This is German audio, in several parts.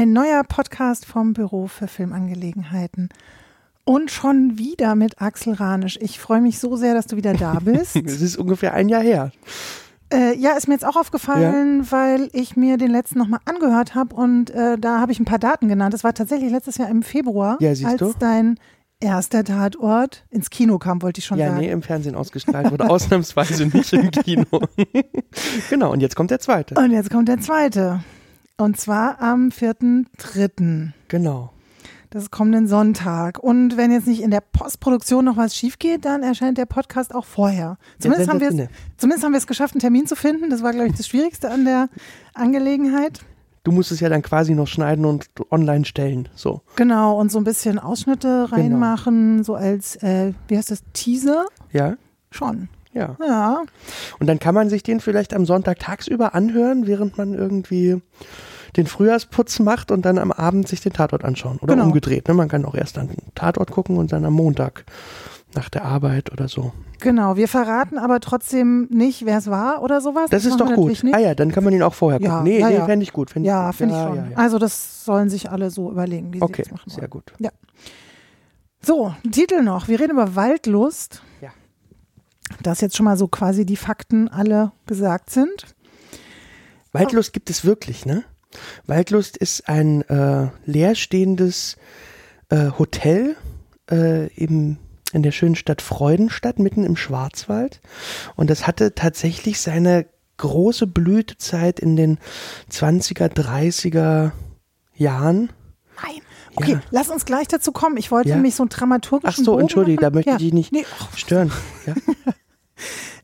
Ein neuer Podcast vom Büro für Filmangelegenheiten. Und schon wieder mit Axel Ranisch. Ich freue mich so sehr, dass du wieder da bist. Es ist ungefähr ein Jahr her. Äh, ja, ist mir jetzt auch aufgefallen, ja. weil ich mir den letzten nochmal angehört habe und äh, da habe ich ein paar Daten genannt. Das war tatsächlich letztes Jahr im Februar, ja, als du? dein erster Tatort ins Kino kam, wollte ich schon ja, sagen. Ja, nee, im Fernsehen ausgestrahlt wurde, ausnahmsweise nicht im Kino. genau, und jetzt kommt der zweite. Und jetzt kommt der zweite. Und zwar am 4.3. Genau. Das ist kommenden Sonntag. Und wenn jetzt nicht in der Postproduktion noch was schief geht, dann erscheint der Podcast auch vorher. Zumindest, haben, wir es, zumindest haben wir es geschafft, einen Termin zu finden. Das war, glaube ich, das Schwierigste an der Angelegenheit. Du musst es ja dann quasi noch schneiden und online stellen. So. Genau, und so ein bisschen Ausschnitte genau. reinmachen, genau. so als, äh, wie heißt das, Teaser? Ja. Schon. Ja. Ja. Und dann kann man sich den vielleicht am Sonntag tagsüber anhören, während man irgendwie den Frühjahrsputz macht und dann am Abend sich den Tatort anschauen. Oder genau. umgedreht. Ne? Man kann auch erst dann den Tatort gucken und dann am Montag nach der Arbeit oder so. Genau, wir verraten aber trotzdem nicht, wer es war oder sowas. Das, das ist doch gut. Ah ja, dann kann man ihn auch vorher gucken. Ja, nee, ja, nee ja. fände ich gut. Fänd ja, finde ich schon. Ja, also das sollen sich alle so überlegen, wie okay, sie das machen sehr gut. Ja. So, Titel noch. Wir reden über Waldlust. Ja. Dass jetzt schon mal so quasi die Fakten alle gesagt sind. Waldlust gibt es wirklich, ne? Waldlust ist ein äh, leerstehendes äh, Hotel äh, im, in der schönen Stadt Freudenstadt, mitten im Schwarzwald. Und das hatte tatsächlich seine große Blütezeit in den 20er, 30er Jahren. Nein. Okay, ja. lass uns gleich dazu kommen. Ich wollte ja. nämlich so einen dramaturgischen Ach so, entschuldige, da möchte ja. ich dich nicht nee. stören. Ja?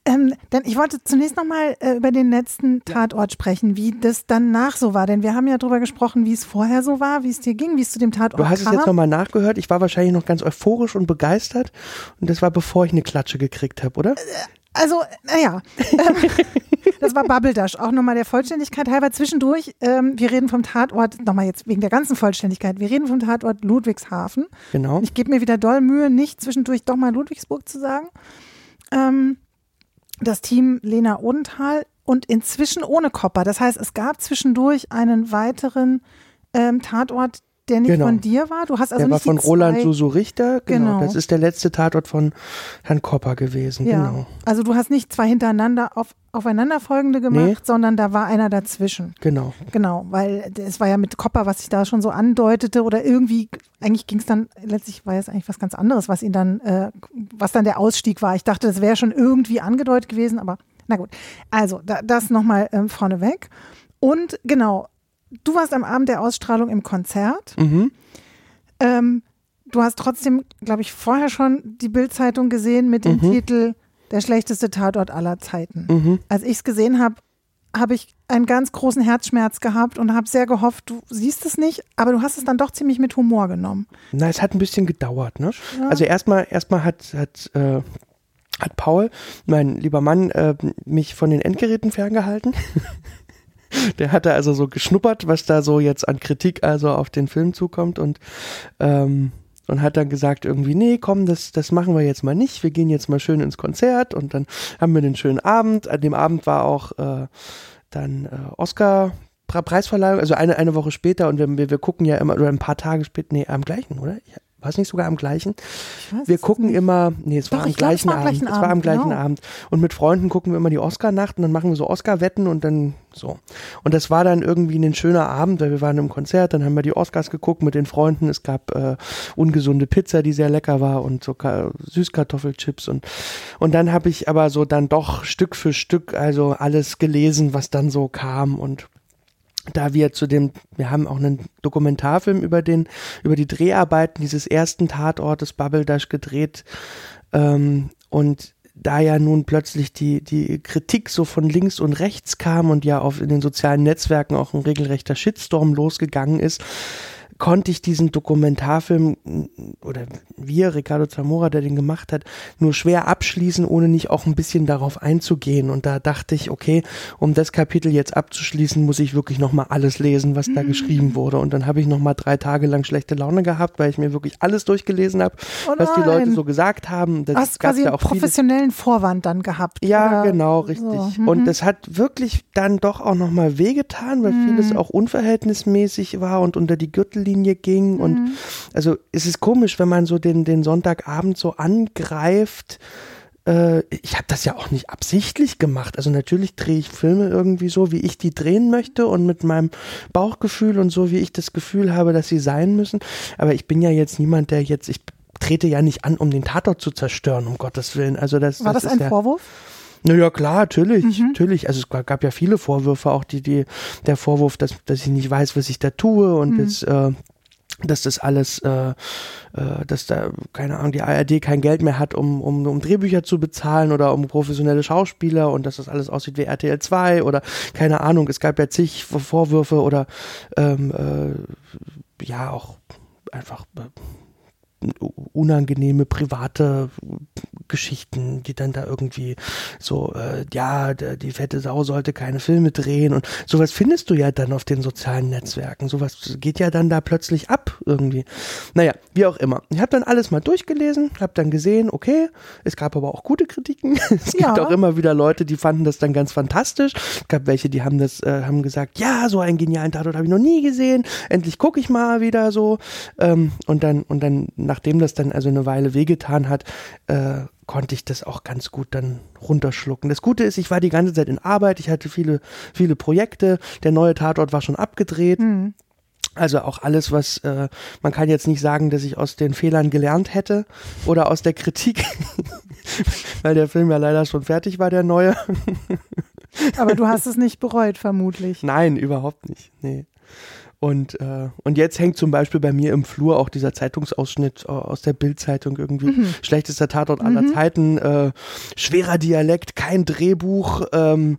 Ähm, denn ich wollte zunächst nochmal äh, über den letzten Tatort sprechen, wie das danach so war. Denn wir haben ja darüber gesprochen, wie es vorher so war, wie es dir ging, wie es zu dem Tatort Du hast kam. es jetzt nochmal nachgehört. Ich war wahrscheinlich noch ganz euphorisch und begeistert. Und das war bevor ich eine Klatsche gekriegt habe, oder? Also, naja. das war Bubble Dash. Auch nochmal der Vollständigkeit halber zwischendurch. Ähm, wir reden vom Tatort, nochmal jetzt wegen der ganzen Vollständigkeit, wir reden vom Tatort Ludwigshafen. Genau. Ich gebe mir wieder doll Mühe, nicht zwischendurch doch mal Ludwigsburg zu sagen. Ähm, das Team Lena Odenthal und inzwischen ohne Kopper. Das heißt, es gab zwischendurch einen weiteren ähm, Tatort, der nicht Genau. von dir war. Du hast also der war nicht von die Roland Susu Richter. Genau. Genau. Das ist der letzte Tatort von Herrn Kopper gewesen. Ja. Genau. Also du hast nicht zwei hintereinander auf, aufeinanderfolgende gemacht, Nee. sondern da war einer dazwischen. Genau. Genau, weil es war ja mit Kopper, was sich da schon so andeutete oder irgendwie, eigentlich ging es dann, letztlich war es eigentlich was ganz anderes, was ihn dann, äh, was dann der Ausstieg war. Ich dachte, das wäre schon irgendwie angedeutet gewesen, aber na gut. Also, da, das nochmal ähm, vorneweg. Und genau, du warst am Abend der Ausstrahlung im Konzert. Mhm. Ähm, du hast trotzdem, glaube ich, vorher schon die Bildzeitung gesehen mit dem Mhm. Titel Der schlechteste Tatort aller Zeiten. Mhm. Als ich es gesehen habe, habe ich einen ganz großen Herzschmerz gehabt und habe sehr gehofft, du siehst es nicht, aber du hast es dann doch ziemlich mit Humor genommen. Na, es hat ein bisschen gedauert, ne? Ja. Also erstmal, erstmal hat, hat, äh, hat Paul, mein lieber Mann, äh, mich von den Endgeräten ferngehalten. Der hatte also so geschnuppert, was da so jetzt an Kritik also auf den Film zukommt und ähm, und hat dann gesagt irgendwie, nee, komm, das, das machen wir jetzt mal nicht. Wir gehen jetzt mal schön ins Konzert und dann haben wir den schönen Abend. An dem Abend war auch äh, dann äh, Oscar Preisverleihung, also eine, eine Woche später und wir, wir, gucken ja immer, oder ein paar Tage später, nee, am gleichen, oder? Ich, war es nicht sogar am gleichen? Wir gucken immer, nee, es Doch, war am glaub, gleichen am Abend. gleichen es war am Abend, gleichen genau. Abend. Und mit Freunden gucken wir immer die Oscar-Nacht und dann machen wir so Oscar-Wetten und dann so. Und das war dann irgendwie ein schöner Abend, weil wir waren im Konzert, dann haben wir die Oscars geguckt mit den Freunden. Es gab äh, ungesunde Pizza, die sehr lecker war und so Ka Süßkartoffelchips und und dann habe ich aber so dann doch Stück für Stück also alles gelesen, was dann so kam und da wir zu dem, wir haben auch einen Dokumentarfilm über den, über die Dreharbeiten dieses ersten Tatortes Bubble Dash gedreht ähm, und da ja nun plötzlich die, die Kritik so von links und rechts kam und ja auf in den sozialen Netzwerken auch ein regelrechter Shitstorm losgegangen ist, konnte ich diesen Dokumentarfilm oder wir, Ricardo Zamora, der den gemacht hat, nur schwer abschließen, ohne nicht auch ein bisschen darauf einzugehen. Und da dachte ich, okay, um das Kapitel jetzt abzuschließen, muss ich wirklich nochmal alles lesen, was da mhm. geschrieben wurde. Und dann habe ich nochmal drei Tage lang schlechte Laune gehabt, weil ich mir wirklich alles durchgelesen habe, oh was die Leute so gesagt haben. Das Hast quasi ja auch einen professionellen Vorwand dann gehabt. Ja, oder? genau, richtig. So. Mhm. Und das hat wirklich dann doch auch nochmal wehgetan, weil mhm. vieles auch unverhältnismäßig war und unter die Gürtellinie ging. Mhm. Und also es ist komisch, wenn man so den, den Sonntagabend so angreift äh, ich habe das ja auch nicht absichtlich gemacht. Also natürlich drehe ich Filme irgendwie so, wie ich die drehen möchte und mit meinem Bauchgefühl und so, wie ich das Gefühl habe, dass sie sein müssen. Aber ich bin ja jetzt niemand, der jetzt, ich trete ja nicht an, um den Tatort zu zerstören, um Gottes Willen. Also das, War das, das ein der, Vorwurf? Naja, klar, natürlich, mhm. natürlich. Also es gab ja viele Vorwürfe, auch die, die, der Vorwurf, dass, dass ich nicht weiß, was ich da tue und mhm. das, äh, dass das alles, äh, äh, dass da, keine Ahnung, die ARD kein Geld mehr hat, um, um, um Drehbücher zu bezahlen oder um professionelle Schauspieler und dass das alles aussieht wie RTL 2 oder keine Ahnung, es gab ja zig Vorwürfe oder ähm, äh, ja auch einfach äh, unangenehme private Geschichten, die dann da irgendwie so, äh, ja, die fette Sau sollte keine Filme drehen und sowas findest du ja dann auf den sozialen Netzwerken. Sowas geht ja dann da plötzlich ab irgendwie. Naja, wie auch immer. Ich habe dann alles mal durchgelesen, habe dann gesehen, okay, es gab aber auch gute Kritiken. es ja. gibt auch immer wieder Leute, die fanden das dann ganz fantastisch. Es gab welche, die haben das, äh, haben gesagt, ja, so einen genialen Tatort habe ich noch nie gesehen. Endlich gucke ich mal wieder so. Ähm, und dann, und dann nachdem das dann also eine Weile wehgetan hat, äh, konnte ich das auch ganz gut dann runterschlucken. Das Gute ist, ich war die ganze Zeit in Arbeit, ich hatte viele, viele Projekte, der neue Tatort war schon abgedreht. Mhm. Also auch alles, was äh, man kann jetzt nicht sagen, dass ich aus den Fehlern gelernt hätte oder aus der Kritik, weil der Film ja leider schon fertig war, der neue. Aber du hast es nicht bereut, vermutlich. Nein, überhaupt nicht. Nee. Und, äh, und jetzt hängt zum Beispiel bei mir im Flur auch dieser Zeitungsausschnitt äh, aus der Bildzeitung irgendwie. Mhm. Schlechtester Tatort aller mhm. Zeiten, äh, schwerer Dialekt, kein Drehbuch, ähm,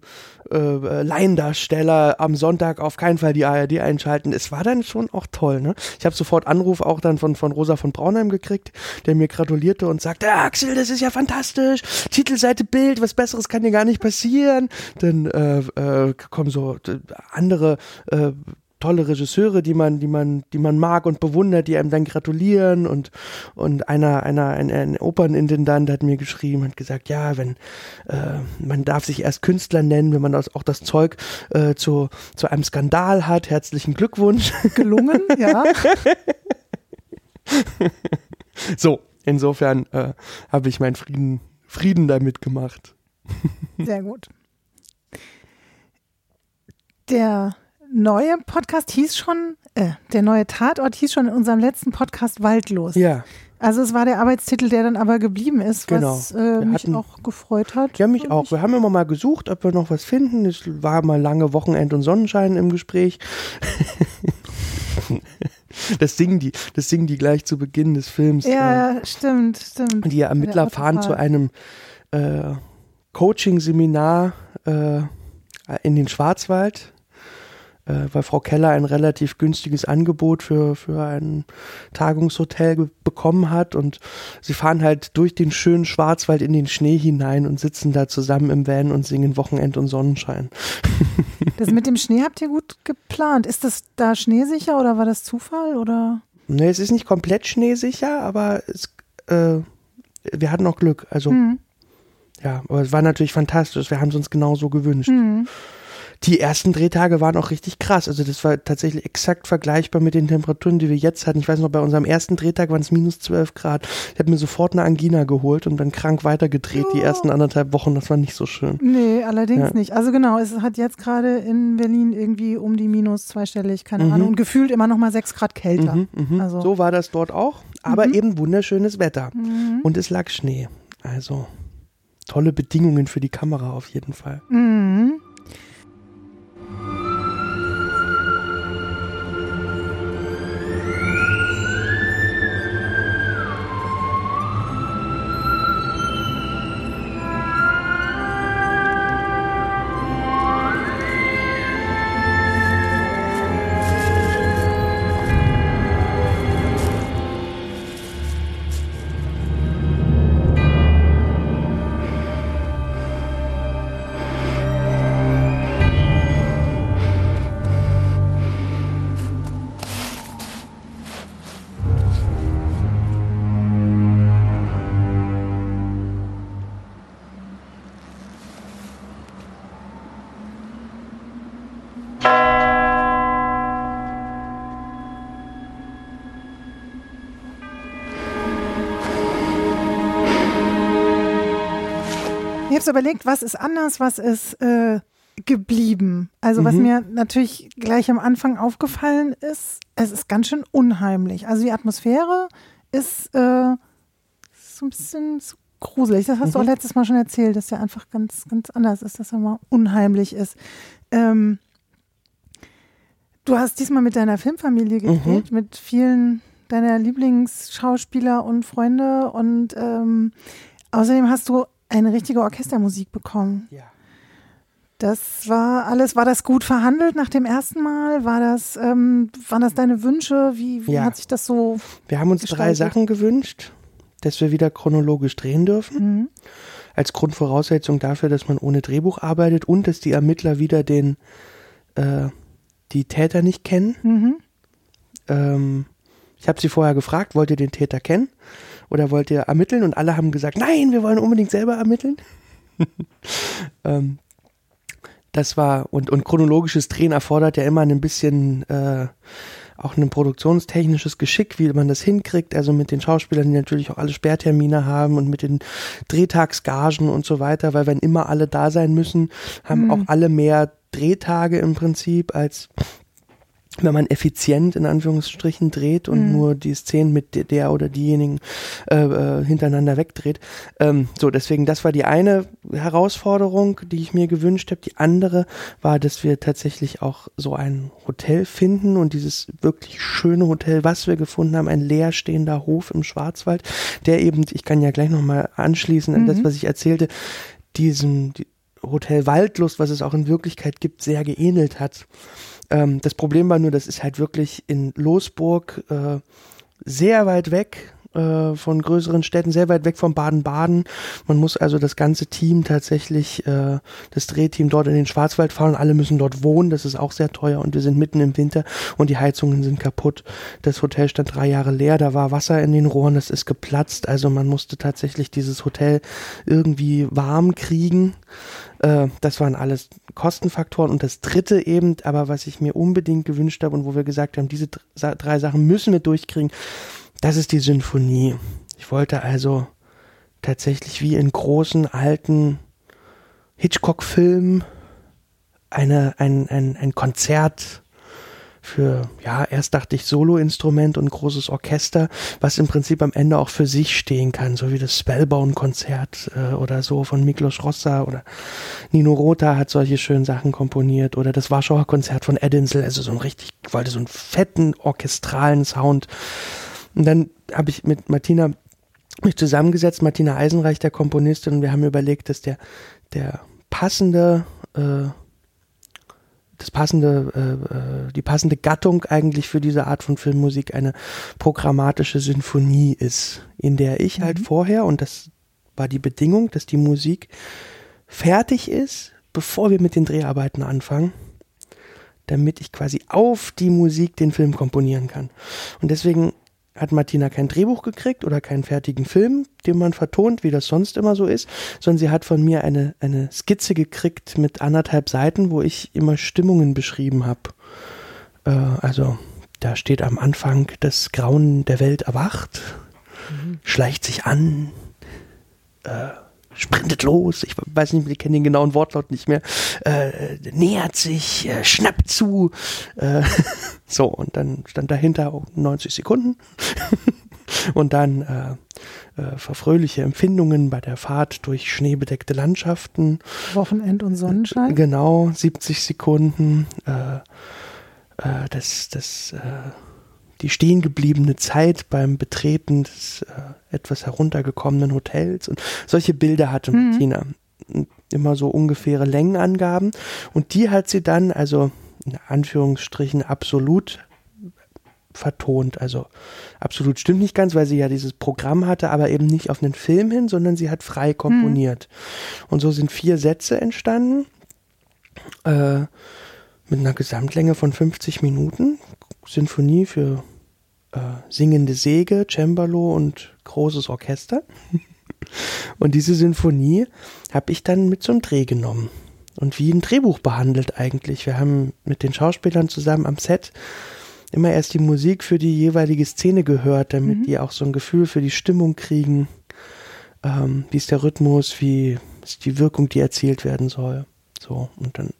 äh, Laiendarsteller am Sonntag auf keinen Fall die ARD einschalten. Es war dann schon auch toll. Ne? Ich habe sofort Anruf auch dann von, von Rosa von Braunheim gekriegt, der mir gratulierte und sagte, ah, Axel, das ist ja fantastisch. Titelseite Bild, was Besseres kann dir gar nicht passieren. Dann äh, äh, kommen so äh, andere äh, tolle Regisseure, die man, die man, die man mag und bewundert, die einem dann gratulieren und und einer einer ein, ein Opernintendant hat mir geschrieben, hat gesagt, ja, wenn äh, man darf sich erst Künstler nennen, wenn man das, auch das Zeug äh, zu zu einem Skandal hat. Herzlichen Glückwunsch. Gelungen, ja. so, insofern äh, habe ich meinen Frieden Frieden damit gemacht. Sehr gut. Der neue Podcast hieß schon, äh, der neue Tatort hieß schon in unserem letzten Podcast Waldlos. Ja. Also es war der Arbeitstitel, der dann aber geblieben ist, genau. was äh, mich hatten, auch gefreut hat. Ja, mich auch. Wir haben immer mal gesucht, ob wir noch was finden. Es war mal lange Wochenend und Sonnenschein im Gespräch. das singen die, das singen die gleich zu Beginn des Films. Ja, äh, stimmt, stimmt. Die Ermittler fahren zu einem äh, Coaching-Seminar äh, in den Schwarzwald weil Frau Keller ein relativ günstiges Angebot für, für ein Tagungshotel bekommen hat und sie fahren halt durch den schönen Schwarzwald in den Schnee hinein und sitzen da zusammen im Van und singen Wochenend und Sonnenschein. Das mit dem Schnee habt ihr gut geplant. Ist das da schneesicher oder war das Zufall oder? Nee, es ist nicht komplett schneesicher, aber es, äh, wir hatten auch Glück. Also, mhm. ja, aber es war natürlich fantastisch. Wir haben es uns genauso gewünscht. Mhm die ersten Drehtage waren auch richtig krass. Also das war tatsächlich exakt vergleichbar mit den Temperaturen, die wir jetzt hatten. Ich weiß noch, bei unserem ersten Drehtag waren es minus 12 Grad. Ich habe mir sofort eine Angina geholt und dann krank weitergedreht oh. die ersten anderthalb Wochen. Das war nicht so schön. Nee, allerdings ja. nicht. Also genau, es hat jetzt gerade in Berlin irgendwie um die minus zweistellig, keine mhm. Ahnung, und gefühlt immer noch mal sechs Grad kälter. Mhm, mh. also. So war das dort auch, aber mhm. eben wunderschönes Wetter. Mhm. Und es lag Schnee. Also tolle Bedingungen für die Kamera auf jeden Fall. Mhm. So überlegt, was ist anders, was ist äh, geblieben. Also was Mhm. mir natürlich gleich am Anfang aufgefallen ist, es ist ganz schön unheimlich. Also die Atmosphäre ist äh, so ein bisschen so gruselig. Das hast du auch Mhm. letztes Mal schon erzählt, dass der einfach ganz, ganz anders ist, dass er mal unheimlich ist. Ähm, du hast diesmal mit deiner Filmfamilie Mhm. gedreht, mit vielen deiner Lieblingsschauspieler und Freunde und ähm, außerdem hast du eine richtige Orchestermusik bekommen. Ja. Das war alles, war das gut verhandelt nach dem ersten Mal? War das, ähm, waren das deine Wünsche? Wie, wie Ja. hat sich das so? Wir haben uns drei gestaltet? Sachen gewünscht, dass wir wieder chronologisch drehen dürfen. Mhm. Als Grundvoraussetzung dafür, dass man ohne Drehbuch arbeitet und dass die Ermittler wieder den äh, die Täter nicht kennen. Mhm. Ähm, ich habe sie vorher gefragt, wollt ihr den Täter kennen oder wollt ihr ermitteln? Und alle haben gesagt, nein, wir wollen unbedingt selber ermitteln. ähm, das war, und, und chronologisches Drehen erfordert ja immer ein bisschen äh, auch ein produktionstechnisches Geschick, wie man das hinkriegt, also mit den Schauspielern, die natürlich auch alle Sperrtermine haben und mit den Drehtagsgagen und so weiter, weil wenn immer alle da sein müssen, haben Mhm. auch alle mehr Drehtage im Prinzip als wenn man effizient in Anführungsstrichen dreht und Mhm. nur die Szenen mit der- der oder diejenigen äh, äh, hintereinander wegdreht. Ähm, so, deswegen, das war die eine Herausforderung, die ich mir gewünscht habe. Die andere war, dass wir tatsächlich auch so ein Hotel finden und dieses wirklich schöne Hotel, was wir gefunden haben, ein leerstehender Hof im Schwarzwald, der eben, ich kann ja gleich nochmal anschließen an das, Mhm. was ich erzählte, diesem die Hotel Waldlust, was es auch in Wirklichkeit gibt, sehr geähnelt hat. Ähm, das Problem war nur, das ist halt wirklich in Losburg äh, sehr weit weg äh, von größeren Städten, sehr weit weg von Baden-Baden. Man muss also das ganze Team tatsächlich, äh, das Drehteam dort in den Schwarzwald fahren. Alle müssen dort wohnen. Das ist auch sehr teuer und wir sind mitten im Winter und die Heizungen sind kaputt. Das Hotel stand drei Jahre leer. Da war Wasser in den Rohren. Das ist geplatzt. Also man musste tatsächlich dieses Hotel irgendwie warm kriegen. Äh, das waren alles Kostenfaktoren. Und das dritte eben, aber was ich mir unbedingt gewünscht habe und wo wir gesagt haben, diese drei Sachen müssen wir durchkriegen, das ist die Sinfonie. Ich wollte also tatsächlich wie in großen alten Hitchcock-Filmen eine, ein, ein, ein Konzert für, ja, erst dachte ich Solo-Instrument und großes Orchester, was im Prinzip am Ende auch für sich stehen kann, so wie das Spellbound-Konzert äh, oder so von Miklos Rossa oder Nino Rota hat solche schönen Sachen komponiert oder das Warschauer Konzert von Edinsel, also so ein richtig, ich wollte so einen fetten orchestralen Sound. Und dann habe ich mit Martina mich zusammengesetzt, Martina Eisenreich, der Komponistin, und wir haben überlegt, dass der, der passende, äh, das passende, äh, äh, die passende Gattung eigentlich für diese Art von Filmmusik eine programmatische Sinfonie ist, in der ich halt vorher, und das war die Bedingung, dass die Musik fertig ist, bevor wir mit den Dreharbeiten anfangen, damit ich quasi auf die Musik den Film komponieren kann. Und deswegen hat Martina kein Drehbuch gekriegt oder keinen fertigen Film, den man vertont, wie das sonst immer so ist, sondern sie hat von mir eine, eine Skizze gekriegt mit anderthalb Seiten, wo ich immer Stimmungen beschrieben habe. Äh, also da steht am Anfang, das Grauen der Welt erwacht, schleicht sich an, äh, sprintet los, ich weiß nicht, ich kenne den genauen Wortlaut nicht mehr, äh, nähert sich, äh, schnappt zu. Äh, so, und dann stand dahinter auch 90 Sekunden. und dann äh, äh, verfröhliche Empfindungen bei der Fahrt durch schneebedeckte Landschaften. Wochenend und Sonnenschein. Genau, 70 Sekunden. Äh, das, das, die stehen gebliebene Zeit beim Betreten des äh, etwas heruntergekommenen Hotels und solche Bilder hatte Mhm. Martina. Immer so ungefähre Längenangaben. Und die hat sie dann, also in Anführungsstrichen, absolut vertont. Also absolut stimmt nicht ganz, weil sie ja dieses Programm hatte, aber eben nicht auf einen Film hin, sondern sie hat frei komponiert. Und so sind vier Sätze entstanden. Äh, mit einer Gesamtlänge von 50 Minuten. Sinfonie für äh, singende Säge, Cembalo und großes Orchester. und diese Sinfonie habe ich dann mit zum Dreh genommen und wie ein Drehbuch behandelt eigentlich. Wir haben mit den Schauspielern zusammen am Set immer erst die Musik für die jeweilige Szene gehört, damit Mhm. die auch so ein Gefühl für die Stimmung kriegen. Ähm, wie ist der Rhythmus, wie ist die Wirkung, die erzielt werden soll. So, und dann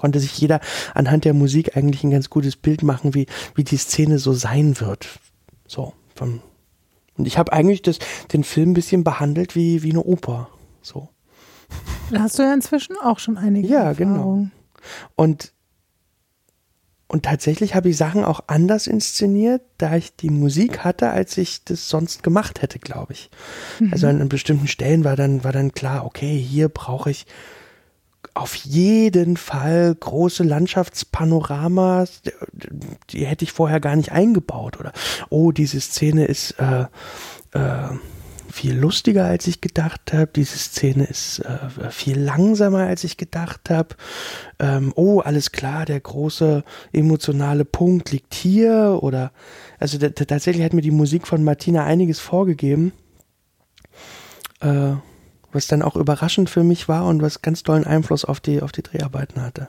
konnte sich jeder anhand der Musik eigentlich ein ganz gutes Bild machen, wie, wie die Szene so sein wird. So, vom, und ich habe eigentlich das, den Film ein bisschen behandelt wie, wie eine Oper. So. Da hast du ja inzwischen auch schon einige Ja, genau. Und, und tatsächlich habe ich Sachen auch anders inszeniert, da ich die Musik hatte, als ich das sonst gemacht hätte, glaube ich. Also an, an bestimmten Stellen war dann, war dann klar, okay, hier brauche ich auf jeden Fall große Landschaftspanoramas, die hätte ich vorher gar nicht eingebaut. Oder, oh, diese Szene ist äh, äh, viel lustiger, als ich gedacht habe. Diese Szene ist äh, viel langsamer, als ich gedacht habe. Ähm, oh, alles klar, der große emotionale Punkt liegt hier. Oder, also tatsächlich hat mir die Musik von Martina einiges vorgegeben. Äh, was dann auch überraschend für mich war und was ganz tollen Einfluss auf die, auf die Dreharbeiten hatte.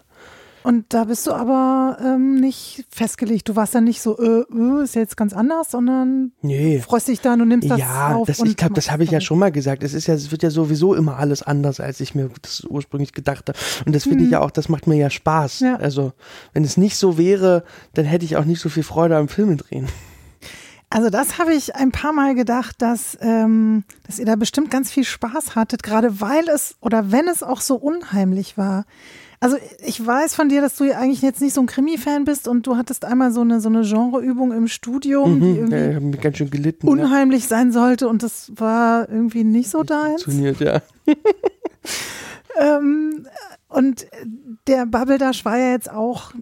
Und da bist du aber ähm, nicht festgelegt. Du warst dann nicht so, äh, äh, ist jetzt ganz anders, sondern Nee. freust dich dann und nimmst das ja, auf. das, und ich glaube, das habe ich ja schon mal gesagt. Es ist ja, es wird ja sowieso immer alles anders, als ich mir das ursprünglich gedacht habe. Und das finde ich ja auch, das macht mir ja Spaß. Mhm. Ja. Also, wenn es nicht so wäre, dann hätte ich auch nicht so viel Freude am Filme drehen. Also das habe ich ein paar Mal gedacht, dass, ähm, dass ihr da bestimmt ganz viel Spaß hattet, gerade weil es oder wenn es auch so unheimlich war. Also ich weiß von dir, dass du ja eigentlich jetzt nicht so ein Krimi-Fan bist und du hattest einmal so eine, so eine Genreübung im Studium, die Mhm, irgendwie ja, ganz schön gelitten. ja. unheimlich sein sollte und das war irgendwie nicht so deins. Funktioniert, ja. Ähm, und der Babbeldash war ja jetzt auch,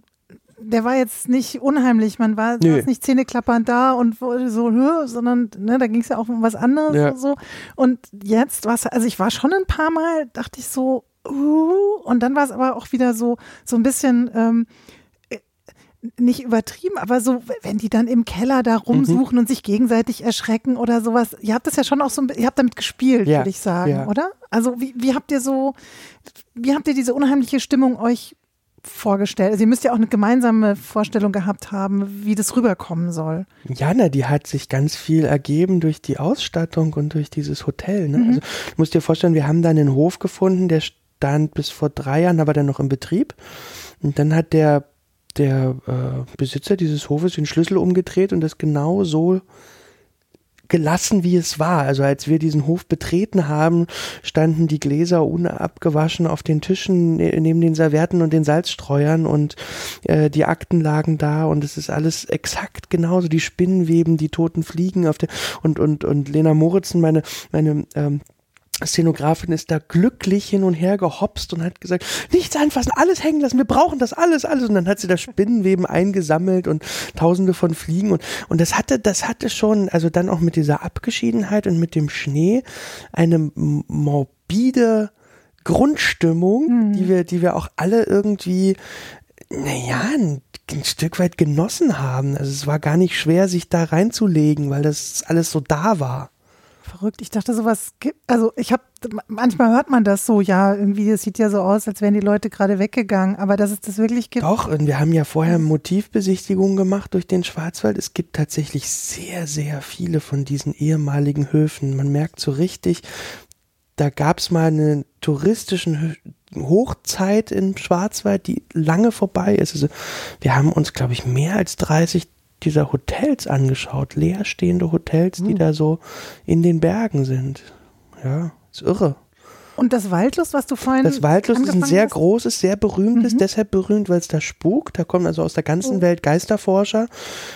der war jetzt nicht unheimlich, man war saß nicht zähneklappernd da und wurde so, sondern ne, da ging es ja auch um was anderes Ja. und so. Und jetzt war es, also ich war schon ein paar Mal, dachte ich so, uh, und dann war es aber auch wieder so, so ein bisschen, ähm, äh, nicht übertrieben, aber so, wenn die dann im Keller da rumsuchen und sich gegenseitig erschrecken oder sowas. Ihr habt das ja schon auch so, ihr habt damit gespielt, Ja, würde ich sagen, ja. oder? Also wie, wie habt ihr so, wie habt ihr diese unheimliche Stimmung euch vorgestellt? Also ihr müsst ja auch eine gemeinsame Vorstellung gehabt haben, wie das rüberkommen soll. Jana, die hat sich ganz viel ergeben durch die Ausstattung und durch dieses Hotel. Ne? Mhm. Also, du musst dir vorstellen, wir haben dann einen Hof gefunden, der stand bis vor drei Jahren, aber dann noch im Betrieb. Und dann hat der, der äh, Besitzer dieses Hofes den Schlüssel umgedreht und das genau so gelassen, wie es war. Also als wir diesen Hof betreten haben, standen die Gläser unabgewaschen auf den Tischen ne- neben den Servietten und den Salzstreuern und äh, die Akten lagen da und es ist alles exakt genauso. Die Spinnenweben, die toten Fliegen auf der und und und Lena Moritzen, meine meine ähm, Szenografin ist da glücklich hin und her gehopst und hat gesagt, nichts anfassen, alles hängen lassen, wir brauchen das alles, alles. Und dann hat sie das Spinnenweben eingesammelt und tausende von Fliegen und, und das hatte, das hatte schon, also dann auch mit dieser Abgeschiedenheit und mit dem Schnee eine morbide Grundstimmung, die wir, die wir auch alle irgendwie, naja, ein, ein Stück weit genossen haben. Also es war gar nicht schwer, sich da reinzulegen, weil das alles so da war. Verrückt. Ich dachte, sowas gibt, also ich habe, manchmal hört man das so, ja, irgendwie, es sieht ja so aus, als wären die Leute gerade weggegangen, aber dass es das wirklich gibt. Doch, und wir haben ja vorher Motivbesichtigungen gemacht durch den Schwarzwald. Es gibt tatsächlich sehr, sehr viele von diesen ehemaligen Höfen. Man merkt so richtig, da gab es mal eine touristische Hö- Hochzeit im Schwarzwald, die lange vorbei ist. Also wir haben uns, glaube ich, mehr als 30 dieser Hotels angeschaut, leerstehende Hotels, die da so in den Bergen sind. Ja, ist irre. Und das Waldlust, was du vorhin Das Waldlust ist ein sehr hast? großes, sehr berühmtes, deshalb berühmt, weil es da spukt. Da kommen also aus der ganzen Welt Geisterforscher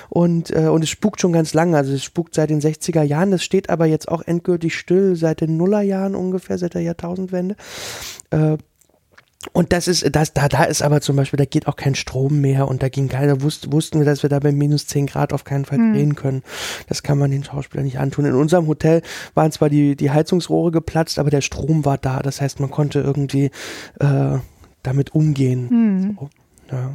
und, äh, und es spukt schon ganz lange. Also es spukt seit den 60er Jahren. Das steht aber jetzt auch endgültig still seit den Nullerjahren ungefähr, seit der Jahrtausendwende. Äh, und das ist, das, da, da ist aber zum Beispiel, da geht auch kein Strom mehr und da ging keiner, wussten, wussten wir, dass wir da bei minus 10 Grad auf keinen Fall drehen können. Das kann man den Schauspielern nicht antun. In unserem Hotel waren zwar die, die Heizungsrohre geplatzt, aber der Strom war da. Das heißt, man konnte irgendwie äh, damit umgehen. So, ja.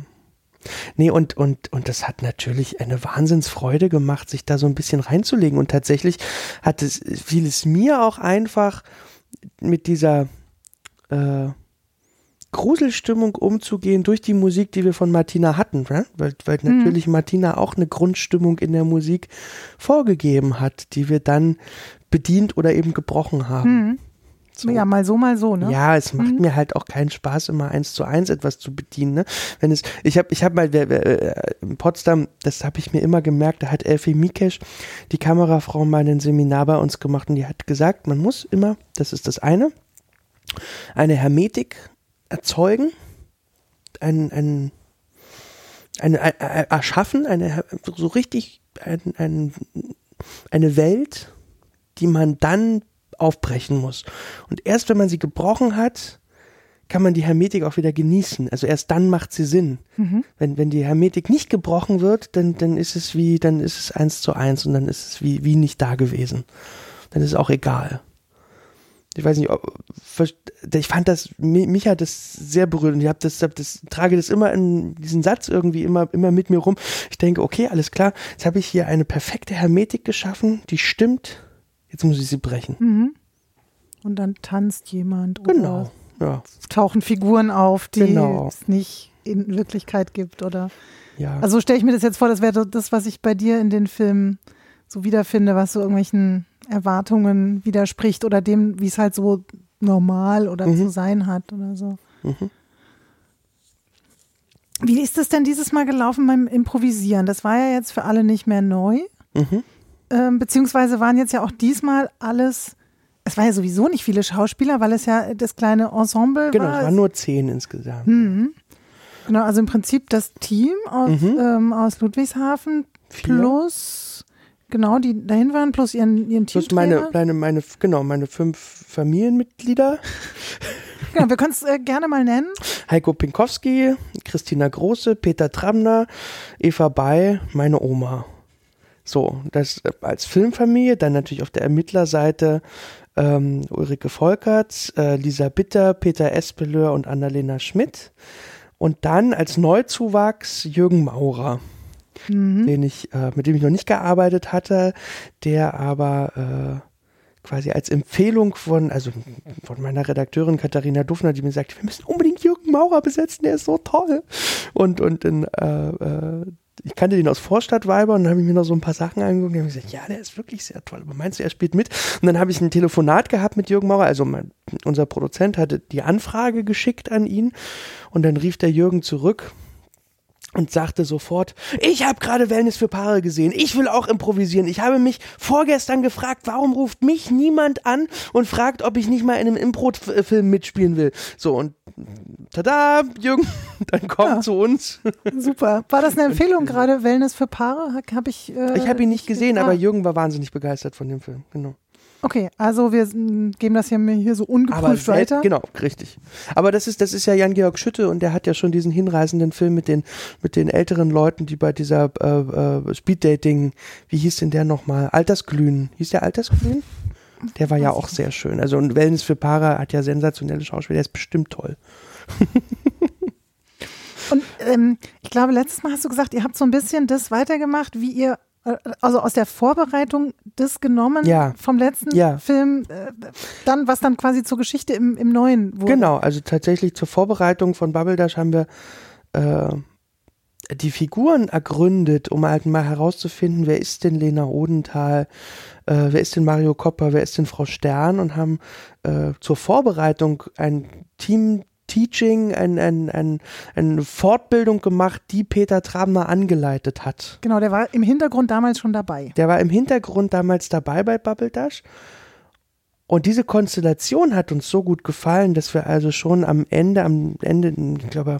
Nee, und, und, und das hat natürlich eine Wahnsinnsfreude gemacht, sich da so ein bisschen reinzulegen. Und tatsächlich hat es, fiel es mir auch einfach mit dieser äh, Gruselstimmung umzugehen durch die Musik, die wir von Martina hatten, ne? weil, weil natürlich Martina auch eine Grundstimmung in der Musik vorgegeben hat, die wir dann bedient oder eben gebrochen haben. So. Ja, mal so, mal so, ne? Ja, es macht mhm. mir halt auch keinen Spaß, immer eins zu eins etwas zu bedienen. Ne? Wenn es, ich habe, ich habe mal äh, in Potsdam, das habe ich mir immer gemerkt, da hat Elfie Mikesh, die Kamerafrau, mal ein Seminar bei uns gemacht und die hat gesagt, man muss immer, das ist das eine, eine Hermetik erzeugen, ein, ein, eine, ein, erschaffen, eine so richtig ein, ein, eine Welt, die man dann aufbrechen muss. Und erst wenn man sie gebrochen hat, kann man die Hermetik auch wieder genießen. Also erst dann macht sie Sinn. Mhm. Wenn, wenn die Hermetik nicht gebrochen wird, dann, dann ist es wie, dann ist es eins zu eins und dann ist es wie, wie nicht da gewesen. Dann ist es auch egal. Ich weiß nicht, ob, ich fand das, mich hat das sehr berührt und ich habe das, hab das, trage das immer in diesen Satz irgendwie immer, immer mit mir rum. Ich denke, okay, alles klar, jetzt habe ich hier eine perfekte Hermetik geschaffen, die stimmt, jetzt muss ich sie brechen. Mhm. Und dann tanzt jemand genau, ja. tauchen Figuren auf, die genau. es nicht in Wirklichkeit gibt oder. Ja. Also stelle ich mir das jetzt vor, das wäre das, was ich bei dir in den Filmen so wiederfinde, was so irgendwelchen Erwartungen widerspricht oder dem, wie es halt so normal oder mhm. zu sein hat oder so. Mhm. Wie ist es denn dieses Mal gelaufen beim Improvisieren? Das war ja jetzt für alle nicht mehr neu. Mhm. Ähm, beziehungsweise waren jetzt ja auch diesmal alles, es war ja sowieso nicht viele Schauspieler, weil es ja das kleine Ensemble genau, war. Genau, es waren nur zehn insgesamt. Mhm. Genau, also im Prinzip das Team aus, mhm. ähm, aus Ludwigshafen Vier. plus genau, die dahin waren, plus ihren, ihren Team. Plus meine, meine, meine, genau, meine fünf Familienmitglieder. genau, wir können es äh, gerne mal nennen. Heiko Pinkowski, Christina Große, Peter Tramner, Eva Bay, meine Oma. So, das äh, als Filmfamilie, dann natürlich auf der Ermittlerseite ähm, Ulrike Volkerts, äh, Lisa Bitter, Peter Espeleur und Annalena Schmidt. Und dann als Neuzuwachs Jürgen Maurer, mhm. den ich, äh, mit dem ich noch nicht gearbeitet hatte, der aber äh, quasi als Empfehlung von, also von meiner Redakteurin Katharina Duffner, die mir sagt, wir müssen unbedingt Jürgen Maurer besetzen, der ist so toll. Und, und in, äh, äh, ich kannte den aus Vorstadtweiber und dann habe ich mir noch so ein paar Sachen angeguckt und habe gesagt, ja, der ist wirklich sehr toll. Aber meinst du, er spielt mit? Und dann habe ich ein Telefonat gehabt mit Jürgen Maurer. Also mein, unser Produzent hatte die Anfrage geschickt an ihn und dann rief der Jürgen zurück und sagte sofort, ich habe gerade Wellness für Paare gesehen, ich will auch improvisieren. Ich habe mich vorgestern gefragt, warum ruft mich niemand an und fragt, ob ich nicht mal in einem Impro-Film mitspielen will. So und tada, Jürgen, dann kommt ja, zu uns. Super. War das eine Empfehlung gerade, Wellness für Paare? Hab ich äh, ich habe ihn nicht gesehen, aber Jürgen war wahnsinnig begeistert von dem Film. Genau. Okay, also wir geben das hier, hier so ungeprüft Aber, weiter. Genau, richtig. Aber das ist, das ist ja Jan-Georg Schütte und der hat ja schon diesen hinreißenden Film mit den, mit den älteren Leuten, die bei dieser äh, äh, Speeddating, wie hieß denn der nochmal? Altersglühen. Hieß der Altersglühen? Der war ja auch sehr schön. Also und Wellness für Para hat ja sensationelle Schauspieler, der ist bestimmt toll. und ähm, ich glaube, letztes Mal hast du gesagt, ihr habt so ein bisschen das weitergemacht, wie ihr also aus der Vorbereitung das genommen ja. vom letzten ja. Film, äh, dann was dann quasi zur Geschichte im, im neuen wurde. Genau, also tatsächlich zur Vorbereitung von Bubble Dash haben wir äh, die Figuren ergründet, um halt mal herauszufinden, wer ist denn Lena Odenthal, äh, wer ist denn Mario Kopper, wer ist denn Frau Stern und haben äh, zur Vorbereitung ein Team Teaching, ein, ein, ein, eine Fortbildung gemacht, die Peter Trabner angeleitet hat. Genau, der war im Hintergrund damals schon dabei. Der war im Hintergrund damals dabei bei Bubble Dash. Und diese Konstellation hat uns so gut gefallen, dass wir also schon am Ende, am Ende, ich glaube,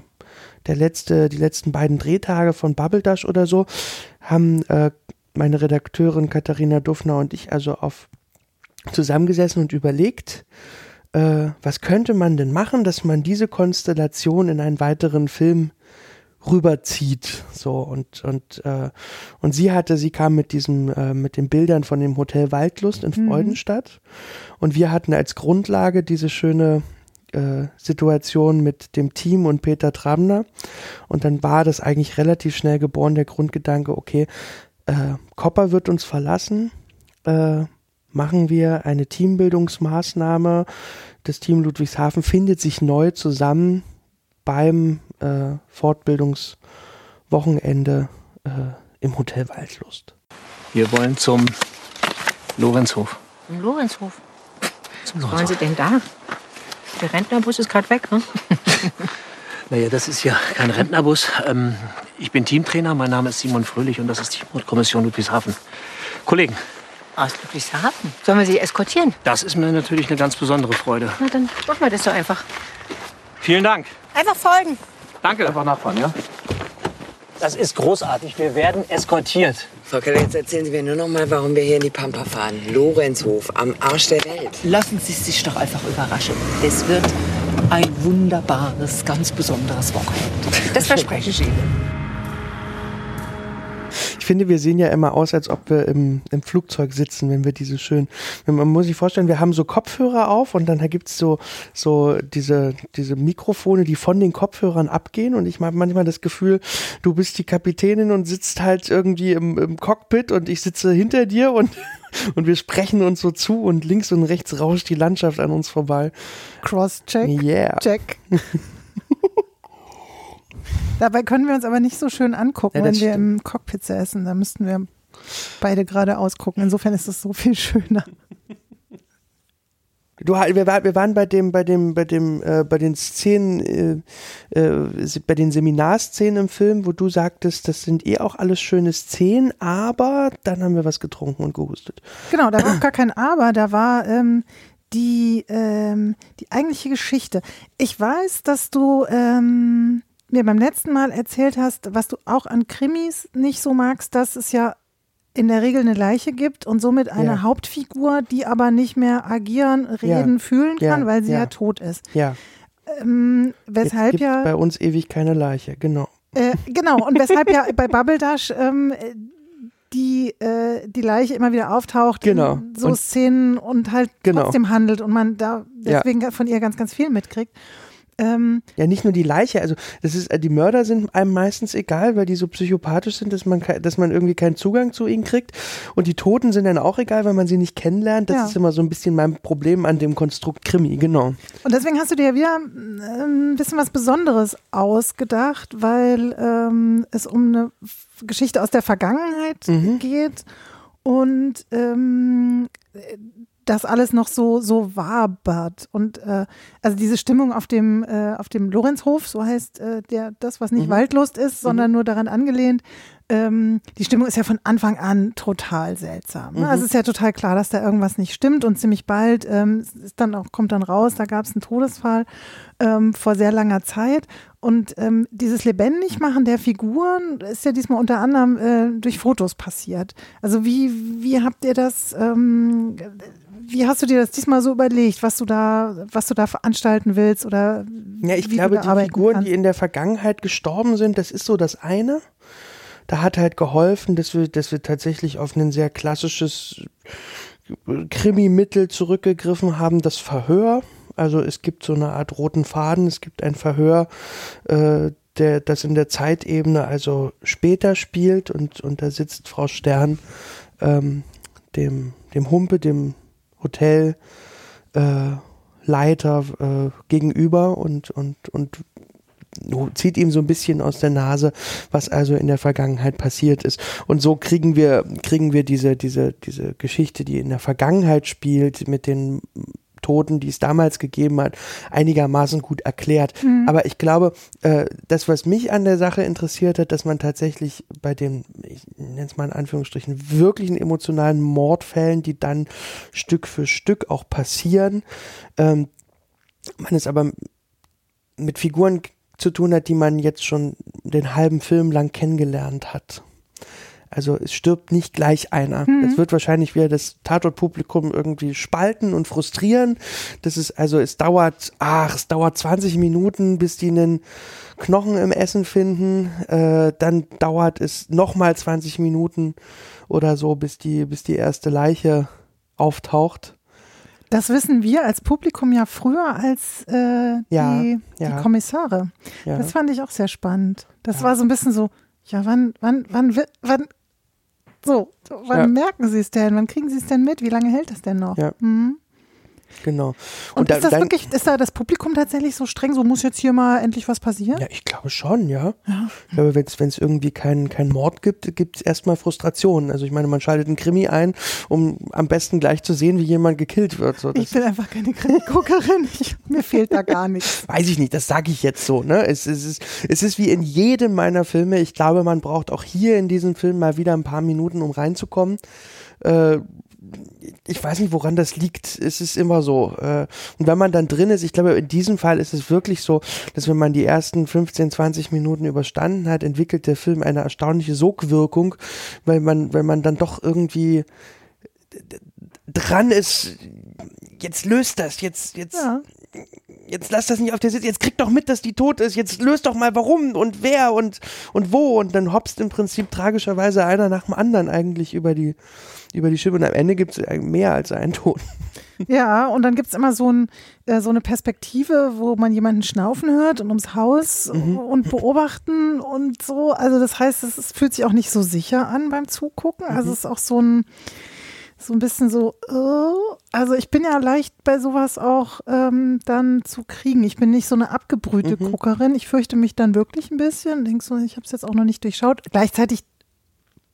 der letzte, die letzten beiden Drehtage von Bubble Dash oder so, haben äh, meine Redakteurin Katharina Duffner und ich also auf zusammengesessen und überlegt, äh, was könnte man denn machen, dass man diese Konstellation in einen weiteren Film rüberzieht. So und und äh, und sie hatte, sie kam mit diesem äh, mit den Bildern von dem Hotel Waldlust in mhm. Freudenstadt und wir hatten als Grundlage diese schöne äh, Situation mit dem Team und Peter Tramner und dann war das eigentlich relativ schnell geboren der Grundgedanke, okay, äh, Kopper wird uns verlassen, äh, machen wir eine Teambildungsmaßnahme. Das Team Ludwigshafen findet sich neu zusammen beim äh, Fortbildungswochenende äh, im Hotel Waldlust. Wir wollen zum Lorenzhof. Im Lorenzhof? Was wollen Sie denn da? Der Rentnerbus ist gerade weg, ne? Naja, das ist ja kein Rentnerbus. Ähm, ich bin Teamtrainer, mein Name ist Simon Fröhlich und das ist die Mordkommission Ludwigshafen. Kollegen, Aus Ludwigshafen. Sollen wir Sie eskortieren? das ist mir natürlich eine ganz besondere Freude. Na, dann machen wir das doch einfach. Vielen Dank. Einfach folgen. Danke. Einfach nachfahren, ja? Das ist großartig. Wir werden eskortiert. Frau Keller, jetzt erzählen Sie mir nur noch mal, warum wir hier in die Pampa fahren. Lorenzhof, am Arsch der Welt. Lassen Sie sich doch einfach überraschen. Es wird ein wunderbares, ganz besonderes Wochenende. Das verspreche ich Ihnen. Ich finde, wir sehen ja immer aus, als ob wir im, im Flugzeug sitzen, wenn wir diese schön. Man muss sich vorstellen, wir haben so Kopfhörer auf und dann gibt's so, so diese, diese Mikrofone, die von den Kopfhörern abgehen. Und ich habe manchmal das Gefühl, du bist die Kapitänin und sitzt halt irgendwie im, im Cockpit und ich sitze hinter dir und, und wir sprechen uns so zu und links und rechts rauscht die Landschaft an uns vorbei. Cross-Check. Yeah. Check. Dabei können wir uns aber nicht so schön angucken, Ja, wenn wir im Cockpit essen. Da müssten wir beide gerade ausgucken. Insofern ist es so viel schöner. Du, wir, wir waren bei dem, bei dem, bei dem, äh, bei den Szenen, äh, äh, bei den Seminarszenen im Film, wo du sagtest, das sind eh auch alles schöne Szenen, aber dann haben wir was getrunken und gehustet. Genau, da war auch gar kein Aber, da war ähm, die, ähm, die eigentliche Geschichte. Ich weiß, dass du ähm, mir beim letzten Mal erzählt hast, was du auch an Krimis nicht so magst, dass es ja in der Regel eine Leiche gibt und somit eine Ja. Hauptfigur, die aber nicht mehr agieren, reden, fühlen Ja, kann, weil sie ja, ja. tot ist. Ja, Ähm, jetzt weshalb gibt's ja bei uns ewig keine Leiche, genau. äh, genau, und weshalb ja bei Bubble Dash ähm, die, äh, die Leiche immer wieder auftaucht Genau. in so Und- Szenen und halt Genau. trotzdem handelt und man da Ja. deswegen von ihr ganz, ganz viel mitkriegt. Ähm, Ja, nicht nur die Leiche, also das ist, äh, die Mörder sind einem meistens egal, weil die so psychopathisch sind, dass man, dass man irgendwie keinen Zugang zu ihnen kriegt. Und die Toten sind dann auch egal, weil man sie nicht kennenlernt. Das Ja. ist immer so ein bisschen mein Problem an dem Konstrukt Krimi, genau. und deswegen hast du dir wieder ähm, ein bisschen was Besonderes ausgedacht, weil ähm, es um eine Geschichte aus der Vergangenheit Mhm. geht und ähm, das alles noch so so wabert und äh, also diese Stimmung auf dem äh, auf dem Lorenzhof, so heißt äh, der das, was nicht Mhm. Waldlust ist, sondern nur daran angelehnt. Ähm, die Stimmung ist ja von Anfang an total seltsam. Ne? Mhm. Also es ist ja total klar, dass da irgendwas nicht stimmt und ziemlich bald ähm, ist dann auch kommt dann raus, da gab es einen Todesfall ähm, vor sehr langer Zeit und ähm, dieses Lebendigmachen der Figuren ist ja diesmal unter anderem äh, durch Fotos passiert. Also wie wie habt ihr das ähm, wie hast du dir das diesmal so überlegt, was du da, was du da veranstalten willst oder Ja, ich glaube, die Figuren, kannst? die in der Vergangenheit gestorben sind, das ist so das eine. Da hat halt geholfen, dass wir, dass wir tatsächlich auf ein sehr klassisches Krimi-Mittel zurückgegriffen haben, das Verhör. Also es gibt so eine Art roten Faden, es gibt ein Verhör, äh, der, das in der Zeitebene also später spielt und, und da sitzt Frau Stern ähm, dem, dem Humpe, dem Hotel äh, Leiter äh, gegenüber und, und, und zieht ihm so ein bisschen aus der Nase, was also in der Vergangenheit passiert ist. Und so kriegen wir, kriegen wir diese, diese, diese Geschichte, die in der Vergangenheit spielt, mit den Toten, die es damals gegeben hat, einigermaßen gut erklärt. Aber ich glaube, äh, das, was mich an der Sache interessiert hat, dass man tatsächlich bei den, ich nenne es mal in Anführungsstrichen, wirklichen emotionalen Mordfällen, die dann Stück für Stück auch passieren, ähm, man es aber mit Figuren zu tun hat, die man jetzt schon den halben Film lang kennengelernt hat. Also es stirbt nicht gleich einer. Das wird wahrscheinlich wieder das Tatort-Publikum irgendwie spalten und frustrieren. Das ist also, es dauert, ach, es dauert 20 Minuten, bis die einen Knochen im Essen finden. Äh, dann dauert es nochmal 20 Minuten oder so, bis die, bis die erste Leiche auftaucht. Das wissen wir als Publikum ja früher als äh, Ja, die, ja. die Kommissare. Ja. Das fand ich auch sehr spannend. Das war so ein bisschen so, ja, wann, wann, wann, wann, so, wann merken Sie es denn? Wann kriegen Sie es denn mit? Wie lange hält das denn noch? Ja. Mhm. Genau. Und, da- ist das dann- wirklich, ist da das Publikum tatsächlich so streng, so muss jetzt hier mal endlich was passieren? Ja, ich glaube schon, ja. Ich glaube, wenn es irgendwie keinen keinen Mord gibt, gibt es erstmal Frustration. Also ich meine, man schaltet einen Krimi ein, um am besten gleich zu sehen, wie jemand gekillt wird. So, Ich bin einfach keine Krimiguckerin. Mir fehlt da gar nichts. weiß ich nicht, das sage ich jetzt so. Ne? Es, es, ist, es ist wie in jedem meiner Filme. Ich glaube, man braucht auch hier in diesem Film mal wieder ein paar Minuten, um reinzukommen. Äh, ich weiß nicht, woran das liegt. Es ist immer so. Äh, und wenn man dann drin ist, ich glaube, in diesem Fall ist es wirklich so, dass wenn man die ersten 15, 20 Minuten überstanden hat, entwickelt der Film eine erstaunliche Sogwirkung, weil man, weil man dann doch irgendwie dran ist, jetzt löst das, jetzt, jetzt, Ja. jetzt lass das nicht auf der Sitz, jetzt krieg doch mit, dass die tot ist, jetzt löst doch mal warum und wer und, und wo und dann hopst im Prinzip tragischerweise einer nach dem anderen eigentlich über die, über die Schippe und am Ende gibt es mehr als einen Tod. Ja, und dann gibt's immer so, ein, äh, so eine Perspektive, wo man jemanden schnaufen hört und ums Haus Mhm. und beobachten und so. Also das heißt, es, es fühlt sich auch nicht so sicher an beim Zugucken. Mhm. Also es ist auch so ein, so ein bisschen so, äh, also ich bin ja leicht bei sowas auch ähm, dann zu kriegen. Ich bin nicht so eine abgebrühte Mhm. Guckerin. Ich fürchte mich dann wirklich ein bisschen. Denkst du, ich habe es jetzt auch noch nicht durchschaut. Gleichzeitig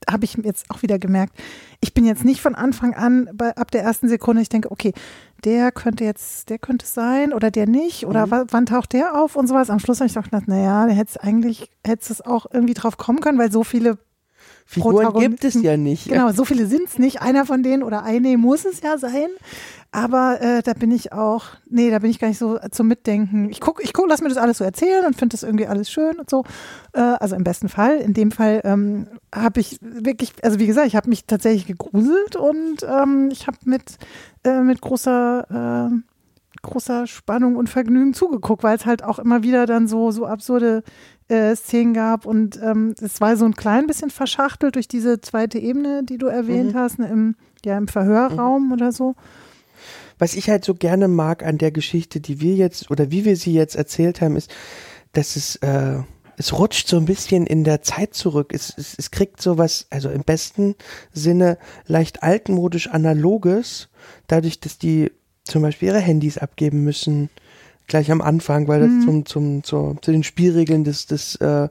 habe ich jetzt auch wieder gemerkt, ich bin jetzt nicht von Anfang an bei, ab der ersten Sekunde, ich denke, okay, der könnte jetzt, der könnte es sein oder der nicht oder wa- wann taucht der auf und sowas. Am Schluss habe ich gedacht, naja, der hätte es eigentlich, hätte es auch irgendwie drauf kommen können, weil so viele Figuren gibt es ja nicht. Genau, so viele sind es nicht. Einer von denen oder eine muss es ja sein. Aber äh, da bin ich auch, nee, da bin ich gar nicht so zum Mitdenken. Ich gucke, ich guck, lass mir das alles so erzählen und finde das irgendwie alles schön und so. Äh, also im besten Fall. In dem Fall ähm, habe ich wirklich, also wie gesagt, ich habe mich tatsächlich gegruselt und ähm, ich habe mit, äh, mit großer, äh, großer Spannung und Vergnügen zugeguckt, weil es halt auch immer wieder dann so, so absurde äh, Szenen gab und ähm, es war so ein klein bisschen verschachtelt durch diese zweite Ebene, die du erwähnt Mhm. hast, ne, im, ja, im Verhörraum oder so. Was ich halt so gerne mag an der Geschichte, die wir jetzt oder wie wir sie jetzt erzählt haben, ist, dass es, äh, es rutscht so ein bisschen in der Zeit zurück. Es, es, es kriegt sowas, also im besten Sinne leicht altmodisch analoges, dadurch, dass die zum Beispiel ihre Handys abgeben müssen gleich am Anfang, weil das zum, zum, zur, zu den Spielregeln des, des, äh,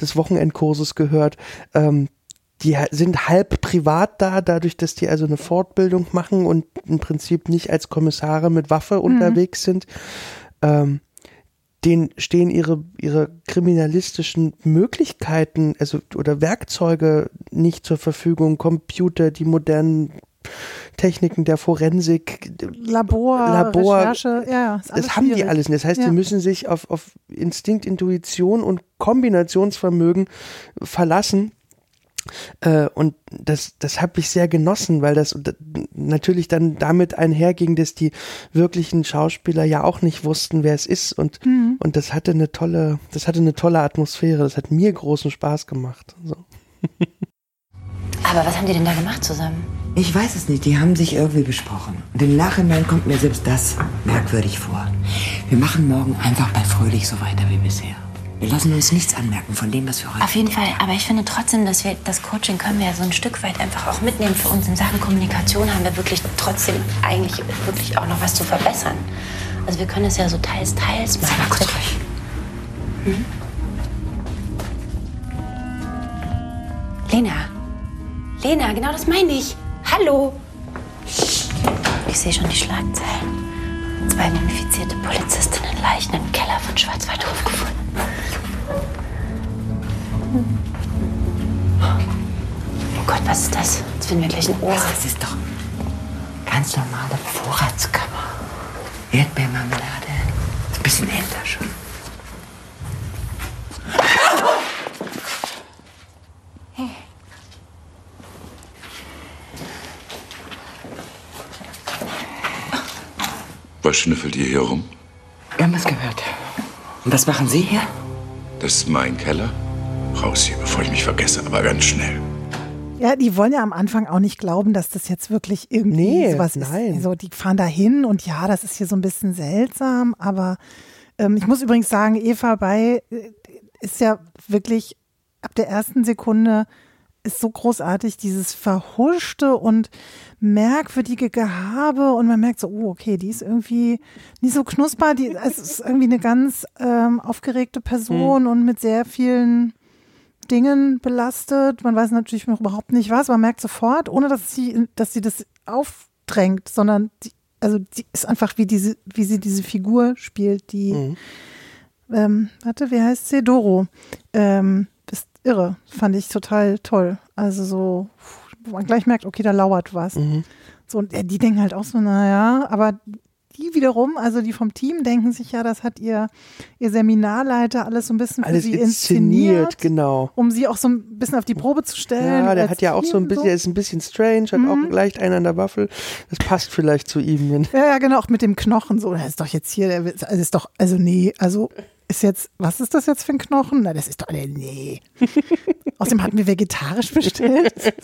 des Wochenendkurses gehört. Ähm, die sind halb privat da, dadurch, dass die also eine Fortbildung machen und im Prinzip nicht als Kommissare mit Waffe unterwegs sind. Ähm, denen stehen ihre, ihre kriminalistischen Möglichkeiten, also oder Werkzeuge nicht zur Verfügung, Computer, die modernen Techniken der Forensik, Labor, Labor, Recherche, ja, ist alles das haben die alles nicht. Das heißt, Ja. die müssen sich auf, auf Instinkt, Intuition und Kombinationsvermögen verlassen. Äh, und das, das habe ich sehr genossen, weil das natürlich dann damit einherging, dass die wirklichen Schauspieler ja auch nicht wussten, wer es ist. Und, Mhm. und das hatte eine tolle, das hatte eine tolle Atmosphäre. Das hat mir großen Spaß gemacht. So. Aber was haben die denn da gemacht zusammen? Ich weiß es nicht, die haben sich irgendwie besprochen. Und im Nachhinein kommt mir selbst das merkwürdig vor. Wir machen morgen einfach bei Fröhlich so weiter wie bisher. Wir lassen uns nichts anmerken von dem, was wir heute Auf jeden Fall, aber ich finde trotzdem, dass wir das Coaching können wir ja so ein Stück weit einfach auch mitnehmen für uns in Sachen Kommunikation haben wir wirklich trotzdem eigentlich wirklich auch noch was zu verbessern. Also wir können es ja so teils teils machen. Sei mal kurz ruhig. Lena. Lena, genau das meine ich. Hallo. Ich sehe schon die Schlagzeilen. Zwei mumifizierte Polizistinnen Leichen im Keller von Schwarzwaldhof gefunden. Oh Gott, was ist das? Jetzt finden wir gleich ein Ohr. Das ist doch ganz normale Vorratskammer. Erdbeermarmelade. Ein bisschen älter schon. Was schnüffelt ihr hier rum? Wir haben es gehört. Und was machen Sie hier? Das ist mein Keller. Raus hier, bevor ich mich vergesse, aber ganz schnell. Ja, die wollen ja am Anfang auch nicht glauben, dass das jetzt wirklich irgendwie Nee, sowas nein. ist. So, die fahren da hin und ja, das ist hier so ein bisschen seltsam, aber ähm, ich muss übrigens sagen, Eva bei äh, ist ja wirklich ab der ersten Sekunde ist so großartig, dieses verhuschte und merkwürdige Gehabe und man merkt so, oh, okay, die ist irgendwie nicht so knusper, die es ist irgendwie eine ganz ähm, aufgeregte Person und mit sehr vielen Dingen belastet. Man weiß natürlich noch überhaupt nicht was, man merkt sofort, ohne dass sie, dass sie das aufdrängt, sondern die, also die ist einfach wie diese, wie sie diese Figur spielt, die, Mhm. ähm, warte, wie heißt sie? Doro. Ähm, irre, fand ich total toll. Also so, wo man gleich merkt, okay, da lauert was. Mhm. So, und äh, die denken halt auch so, naja, aber die wiederum, also die vom Team denken sich ja, das hat ihr, ihr Seminarleiter alles so ein bisschen für Alles sie inszeniert, inszeniert, genau. um sie auch so ein bisschen auf die Probe zu stellen. Ja, der hat ja auch so ein bisschen, er ist ein bisschen strange, hat auch leicht einen an der Waffel. Das passt vielleicht zu ihm. Ja, ja, genau, auch mit dem Knochen so. Das ist doch jetzt hier, der, also ist doch, also nee, also ist jetzt, was ist das jetzt für ein Knochen? Na, das ist doch, nee, nee. Außerdem hatten wir vegetarisch bestellt.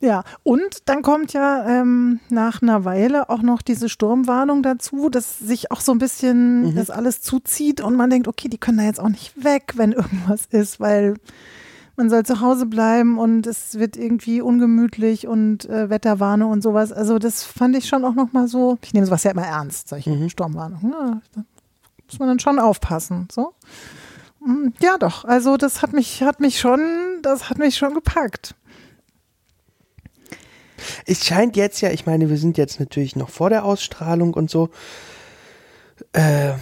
ja, und dann kommt ja ähm, nach einer Weile auch noch diese Sturmwarnung dazu, dass sich auch so ein bisschen das alles zuzieht und man denkt, okay, die können da jetzt auch nicht weg, wenn irgendwas ist, weil man soll zu Hause bleiben und es wird irgendwie ungemütlich und äh, Wetterwarnung und sowas. Also das fand ich schon auch nochmal so, ich nehme sowas ja immer ernst, solche Sturmwarnungen. Ja, da muss man dann schon aufpassen. So. Mm, Ja, doch. Also das hat mich, hat mich schon, das hat mich schon gepackt. es scheint jetzt ja, ich meine, wir sind jetzt natürlich noch vor der Ausstrahlung und so. Äh,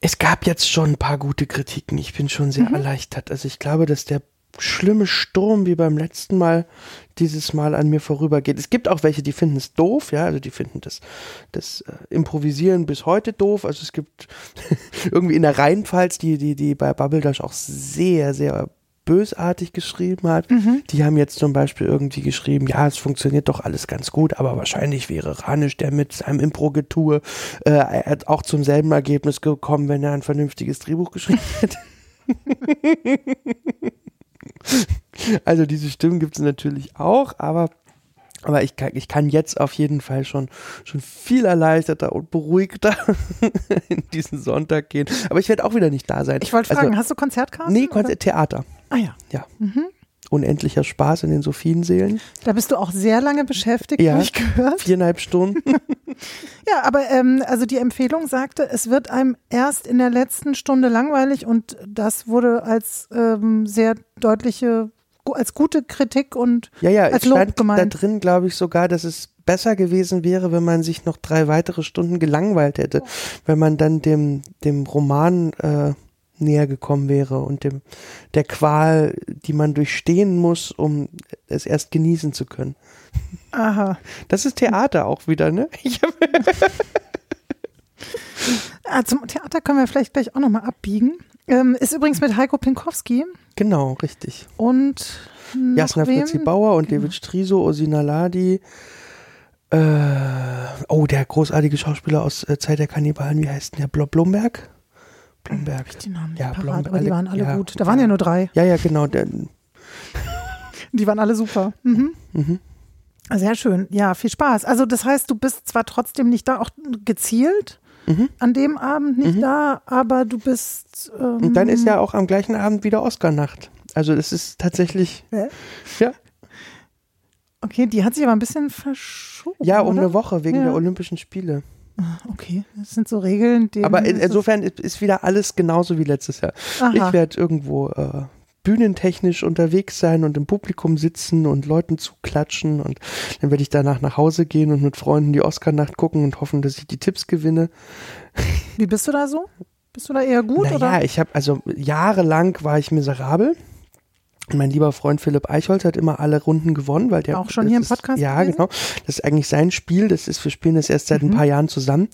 es gab jetzt schon ein paar gute Kritiken. Ich bin schon sehr erleichtert. Also ich glaube, dass der schlimme Sturm wie beim letzten Mal dieses Mal an mir vorübergeht. Es gibt auch welche, die finden es doof, ja, also die finden das, das äh, Improvisieren bis heute doof. Also es gibt irgendwie in der Rheinpfalz, die, die, die bei Bubble Dash auch sehr, sehr bösartig geschrieben hat. Die haben jetzt zum Beispiel irgendwie geschrieben, ja, es funktioniert doch alles ganz gut, aber wahrscheinlich wäre Ranisch, der mit seinem Impro-Getue äh, auch zum selben Ergebnis gekommen, wenn er ein vernünftiges Drehbuch geschrieben hätte. also diese Stimmen gibt es natürlich auch, aber aber ich kann, ich kann jetzt auf jeden Fall schon, schon viel erleichterter und beruhigter in diesen Sonntag gehen. Aber ich werde auch wieder nicht da sein. Ich wollte Also, fragen, hast du Konzertkarten? Nee, oder? Konzert, Theater. Ah ja, Ja. Unendlicher Spaß in den Sophienseelen. da bist du auch sehr lange beschäftigt, Ja. habe ich gehört. Viereinhalb Stunden. Ja, aber ähm, also die Empfehlung sagte, es wird einem erst in der letzten Stunde langweilig und das wurde als ähm, sehr deutliche, als gute Kritik und Ja, ja, als Lob stand da gemeint. drin, glaube ich, sogar, dass es besser gewesen wäre, wenn man sich noch drei weitere Stunden gelangweilt hätte, wenn man dann dem, dem Roman äh, näher gekommen wäre und dem, der Qual, die man durchstehen muss, um es erst genießen zu können. Aha. Das ist Theater auch wieder, ne? Ah, zum Theater können wir vielleicht gleich auch nochmal abbiegen. Ähm, ist übrigens mit Heiko Pinkowski genau, richtig. und Jasna? Fritzi Bauer und Genau. David Striso, Osina Ladi. Äh, oh, der großartige Schauspieler aus äh, Zeit der Kannibalen, wie heißt denn der? Blo Blomberg? Blomberg. Die Namen nicht Ja, parat, Blomberg, aber die alle- waren alle ja. gut. Da waren ja nur drei. Ja, ja, genau. Die waren alle super. Mhm. Sehr schön. Ja, viel Spaß. Also das heißt, du bist zwar trotzdem nicht da, auch gezielt Mhm. an dem Abend nicht da, aber du bist. Ähm, und dann ist ja auch am gleichen Abend wieder Oscar-Nacht. Also das ist tatsächlich, Hä? ja, Okay, die hat sich aber ein bisschen verschoben. ja um oder? eine Woche wegen Ja. der Olympischen Spiele. Okay, das sind so Regeln. denen Aber in, insofern ist, ist wieder alles genauso wie letztes Jahr. Aha. Ich werde irgendwo äh, bühnentechnisch unterwegs sein und im Publikum sitzen und Leuten zuklatschen und dann werde ich danach nach Hause gehen und mit Freunden die Oscar-Nacht gucken und hoffen, dass ich die Tipps gewinne. Wie bist du da so? Bist du da eher gut naja, oder? ich habe also jahrelang war ich miserabel. Mein lieber Freund Philipp Eichholz hat immer alle Runden gewonnen, weil der Auch schon hier im ist- Podcast Ja, gewesen? genau. Das ist eigentlich sein Spiel. Das ist, wir spielen das erst seit Mhm. ein paar Jahren zusammen.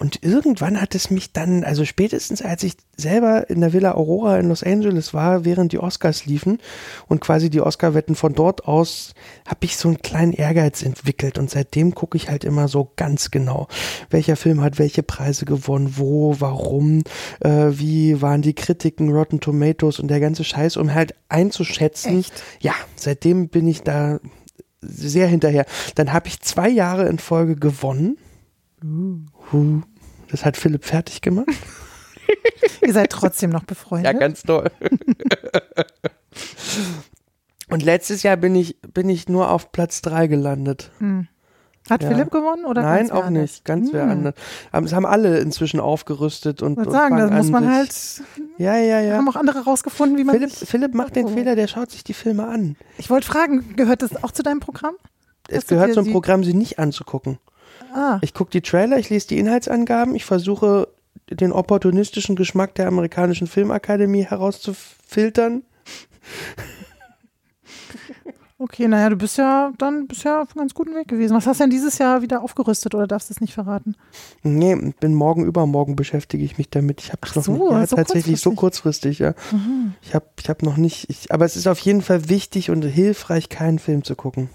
Und irgendwann hat es mich dann, also spätestens als ich selber in der Villa Aurora in Los Angeles war, während die Oscars liefen und quasi die Oscar-Wetten von dort aus, habe ich so einen kleinen Ehrgeiz entwickelt. Und seitdem gucke ich halt immer so ganz genau, welcher Film hat welche Preise gewonnen, wo, warum, äh, wie waren die Kritiken, Rotten Tomatoes und der ganze Scheiß, um halt einzuschätzen. Echt? Ja, seitdem bin ich da sehr hinterher. Dann habe ich zwei Jahre in Folge gewonnen. Huh. Das hat Philipp fertig gemacht. Ihr seid trotzdem noch befreundet. Ja, ganz toll. Und letztes Jahr bin ich, bin ich nur auf Platz drei gelandet. Hat Ja. Philipp gewonnen oder Nein, ganz wer auch anders? nicht. Ganz wer Hm. anders. Aber es haben alle inzwischen aufgerüstet und, Ich würde sagen, da muss an, man sich- halt, Ja, ja, ja. haben auch andere rausgefunden, wie man Philipp, Philipp macht den Oh. Fehler, der schaut sich die Filme an. ich wollte fragen, gehört das auch zu deinem Programm? Es gehört zum sie- Programm, sie nicht anzugucken. Ah, Ich gucke die Trailer, ich lese die Inhaltsangaben, ich versuche den opportunistischen Geschmack der amerikanischen Filmakademie herauszufiltern. okay, naja, du bist ja dann bist ja auf einem ganz guten Weg gewesen. Was hast du denn dieses Jahr wieder aufgerüstet oder darfst du es nicht verraten? Nee, bin morgen übermorgen beschäftige ich mich damit. Ich habe es noch so, nicht. Ja, so tatsächlich so kurzfristig, ja. Ich habe ich hab noch nicht, ich, aber es ist auf jeden Fall wichtig und hilfreich, keinen Film zu gucken.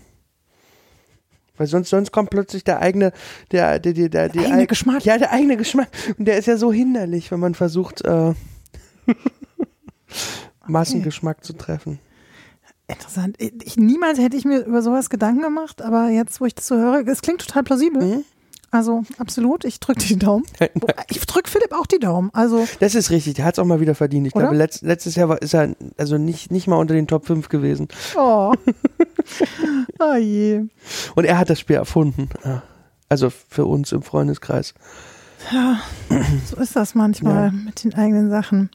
Weil sonst, sonst kommt plötzlich der eigene, der, der, der, der, die eigene eig- Geschmack. Ja, der eigene Geschmack. Und der ist ja so hinderlich, wenn man versucht, äh, Massengeschmack zu treffen. Interessant. Ich, niemals hätte ich mir über sowas Gedanken gemacht, aber jetzt, wo ich das so höre, es klingt total plausibel. Mhm. Also absolut, ich drücke die Daumen. Ich drücke Philipp auch die Daumen. Also Das ist richtig, der hat es auch mal wieder verdient. Ich Oder? glaube, letzt, letztes Jahr war, ist er also nicht, nicht mal unter den Top 5 gewesen. Oh. oh je. Und er hat das Spiel erfunden. Also für uns im Freundeskreis. Ja, so ist das manchmal Ja. mit den eigenen Sachen.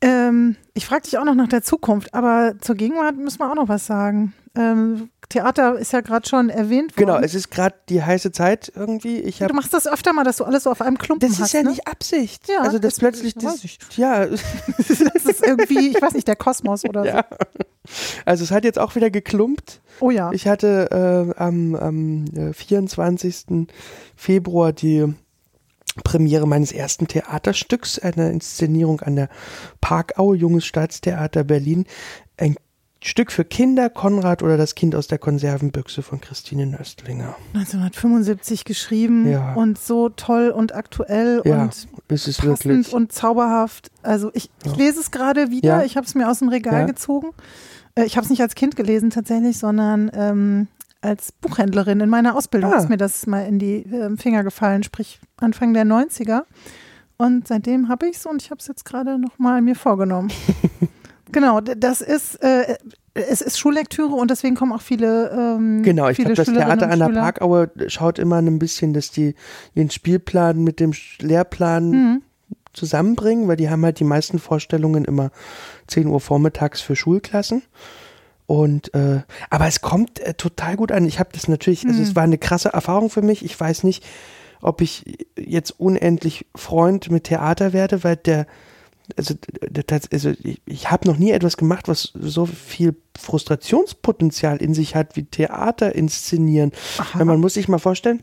Ähm, ich frage dich auch noch nach der Zukunft, aber zur Gegenwart müssen wir auch noch was sagen. Ähm, Theater ist ja gerade schon erwähnt worden. Genau, es ist gerade die heiße Zeit irgendwie. Ich du hab, machst das öfter mal, dass du alles so auf einem Klumpen das hast. ist ja ne? nicht Absicht. Ja, also das, das- plötzlich, das das, ja, das ist irgendwie, ich weiß nicht, der Kosmos oder ja. Also es hat jetzt auch wieder geklumpt. so. Oh ja. Ich hatte äh, am, am äh, 24. Februar die Premiere meines ersten Theaterstücks, eine Inszenierung an der Parkaue, Junges Staatstheater Berlin. Ein Stück für Kinder, Konrad oder das Kind aus der Konservenbüchse von Christine Nöstlinger. 1975 geschrieben Ja. und so toll und aktuell Ja, und passend wirklich. und zauberhaft. Also ich, ich lese es gerade wieder. Ich habe es mir aus dem Regal gezogen. Äh, Ich habe es nicht als Kind gelesen tatsächlich, sondern ähm, als Buchhändlerin in meiner Ausbildung Ah. ist mir das mal in die ähm, Finger gefallen, sprich Anfang der 90er. Und seitdem habe ich es und ich habe es jetzt gerade nochmal mir vorgenommen. genau, das ist, äh, es ist Schullektüre und deswegen kommen auch viele ähm, Genau, ich glaube, das Theater an der. Parkaue schaut immer ein bisschen, dass die ihren Spielplan mit dem Lehrplan Mhm. zusammenbringen, weil die haben halt die meisten Vorstellungen immer 10 Uhr vormittags für Schulklassen. Und äh, aber es kommt äh, total gut an. Ich habe das natürlich, also Mhm. es war eine krasse Erfahrung für mich. Ich weiß nicht, ob ich jetzt unendlich Freund mit Theater werde, weil der also, das, also ich, ich habe noch nie etwas gemacht, was so viel Frustrationspotenzial in sich hat wie Theater inszenieren. Weil man muss sich mal vorstellen,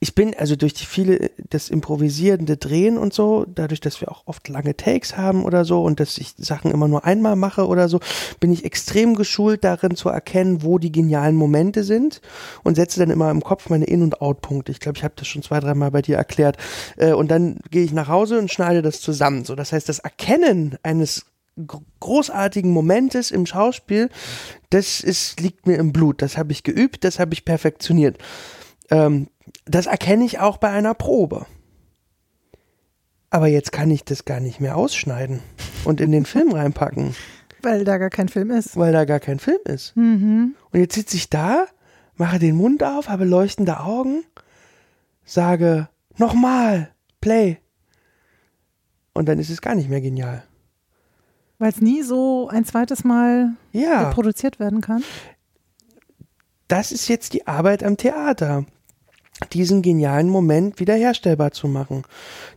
ich bin also durch die viele, das improvisierende Drehen und so, dadurch, dass wir auch oft lange Takes haben oder so und dass ich Sachen immer nur einmal mache oder so, bin ich extrem geschult darin zu erkennen, wo die genialen Momente sind und setze dann immer im Kopf meine In- und Out-Punkte. Ich glaube, ich habe das schon zwei, dreimal bei dir erklärt. Äh, Und dann gehe ich nach Hause und schneide das zusammen. So, das heißt, das Erkennen eines gr- großartigen Momentes im Schauspiel, das ist, liegt mir im Blut. Das habe ich geübt, das habe ich perfektioniert. Ähm, das erkenne ich auch bei einer Probe. Aber jetzt kann ich das gar nicht mehr ausschneiden und in den Film reinpacken, Weil da gar kein Film ist. weil da gar kein Film ist. Mhm. Und jetzt sitze ich da, mache den Mund auf, habe leuchtende Augen, sage nochmal, play. Und dann ist es gar nicht mehr genial. Weil es nie so ein zweites Mal Ja. produziert werden kann. das ist jetzt die Arbeit am Theater, diesen genialen Moment wiederherstellbar zu machen.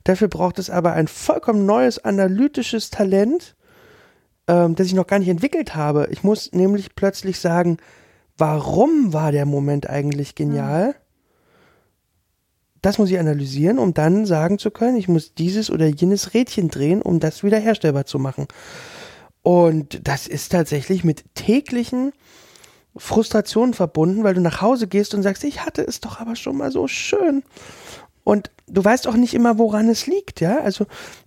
Dafür braucht es aber ein vollkommen neues analytisches Talent, ähm, das ich noch gar nicht entwickelt habe. Ich muss nämlich plötzlich sagen, warum war der Moment eigentlich genial? Das muss ich analysieren, um dann sagen zu können, ich muss dieses oder jenes Rädchen drehen, um das wiederherstellbar zu machen. Und das ist tatsächlich mit täglichen Frustration verbunden, weil du nach Hause gehst und sagst, ich hatte es doch aber schon mal so schön. Und du weißt auch nicht immer, woran es liegt, ja. Also,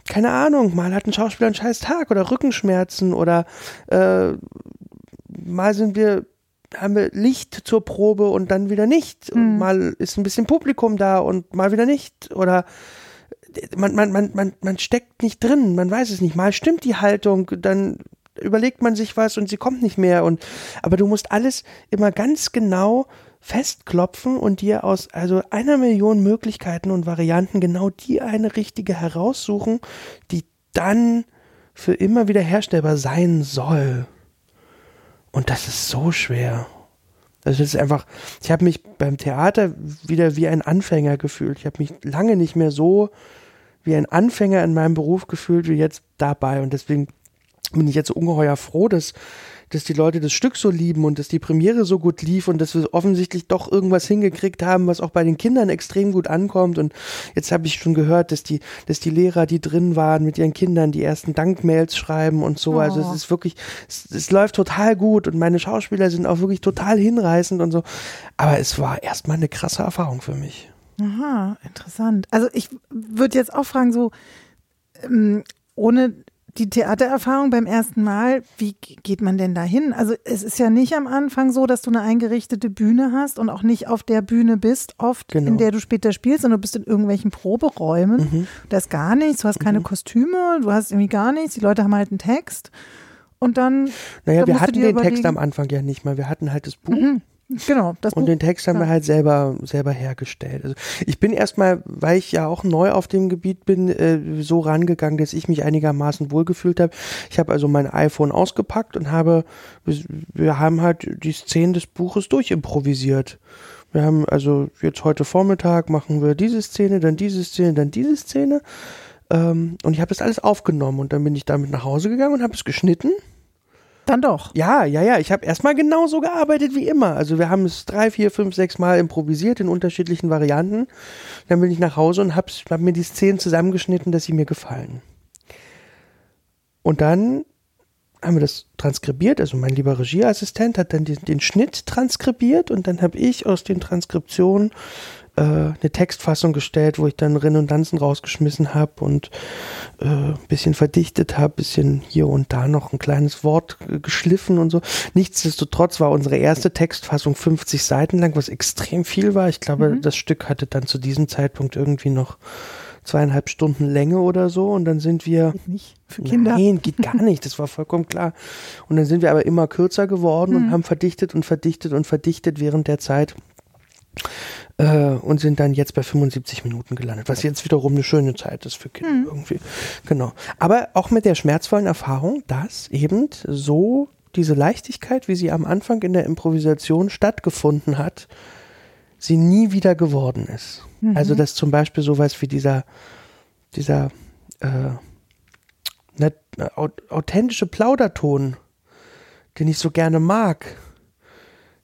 keine Ahnung, mal hat ein Schauspieler einen scheiß Tag oder Rückenschmerzen oder äh, mal sind wir, haben wir Licht zur Probe und dann wieder nicht. Und mal ist ein bisschen Publikum da und mal wieder nicht. Oder man, man, man, man, man steckt nicht drin, man weiß es nicht. Mal stimmt die Haltung, dann überlegt man sich was und sie kommt nicht mehr und aber du musst alles immer ganz genau festklopfen und dir aus also einer Million Möglichkeiten und Varianten genau die eine richtige heraussuchen, die dann für immer wieder herstellbar sein soll. Und das ist so schwer. Das ist einfach, ich habe mich beim Theater wieder wie ein Anfänger gefühlt. Ich habe mich lange nicht mehr so wie ein Anfänger in meinem Beruf gefühlt wie jetzt dabei. Und deswegen bin ich jetzt so ungeheuer froh, dass, dass die Leute das Stück so lieben und dass die Premiere so gut lief und dass wir offensichtlich doch irgendwas hingekriegt haben, was auch bei den Kindern extrem gut ankommt. Und jetzt habe ich schon gehört, dass die, dass die Lehrer, die drin waren mit ihren Kindern, die ersten Dankmails schreiben und so. Also es ist wirklich, es, es läuft total gut und meine Schauspieler sind auch wirklich total hinreißend und so. Aber es war erstmal eine krasse Erfahrung für mich. Aha, interessant. Also ich würde jetzt auch fragen, so ähm, ohne die Theatererfahrung beim ersten Mal, wie geht man denn da hin? Also es ist ja nicht am Anfang so, dass du eine eingerichtete Bühne hast und auch nicht auf der Bühne bist, oft, Genau. in der du später spielst, sondern du bist in irgendwelchen Proberäumen. Mhm. Da ist gar nichts, du hast keine Kostüme, du hast irgendwie gar nichts, die Leute haben halt einen Text und dann Naja, da wir hatten den Text überlegen- am Anfang ja nicht mal. Wir hatten halt das Buch. Genau, das Und Buch. den Text haben wir halt selber, selber hergestellt. Also ich bin erstmal, weil ich ja auch neu auf dem Gebiet bin, äh, so rangegangen, dass ich mich einigermaßen wohlgefühlt habe. Ich habe also mein iPhone ausgepackt und habe, wir haben halt die Szenen des Buches durchimprovisiert. Wir haben also jetzt heute Vormittag machen wir diese Szene, dann diese Szene, dann diese Szene. Ähm, und ich habe das alles aufgenommen und dann bin ich damit nach Hause gegangen und habe es geschnitten. Dann doch. Ja, ja, ja. Ich habe erstmal genauso gearbeitet wie immer. Also wir haben es drei, vier, fünf, sechs Mal improvisiert in unterschiedlichen Varianten. Dann bin ich nach Hause und habe hab mir die Szenen zusammengeschnitten, dass sie mir gefallen. Und dann haben wir das transkribiert. Also mein lieber Regieassistent hat dann den, den Schnitt transkribiert und dann habe ich aus den Transkriptionen äh, eine Textfassung gestellt, wo ich dann Redundanzen rausgeschmissen habe und äh, ein bisschen verdichtet habe, bisschen hier und da noch ein kleines Wort geschliffen und so. Nichtsdestotrotz war unsere erste Textfassung 50 Seiten lang, was extrem viel war. Ich glaube, das Stück hatte dann zu diesem Zeitpunkt irgendwie noch zweieinhalb Stunden Länge oder so und dann sind wir Geht nicht für Kinder. Nein, geht gar nicht, das war vollkommen klar. Und dann sind wir aber immer kürzer geworden Mhm. und haben verdichtet und verdichtet und verdichtet während der Zeit äh, und sind dann jetzt bei 75 Minuten gelandet, was jetzt wiederum eine schöne Zeit ist für Kinder Mhm. irgendwie. Genau. Aber auch mit der schmerzvollen Erfahrung, dass eben so diese Leichtigkeit, wie sie am Anfang in der Improvisation stattgefunden hat, sie nie wieder geworden ist. Mhm. Also dass zum Beispiel sowas wie dieser, dieser äh, ne, au- authentische Plauderton, den ich so gerne mag,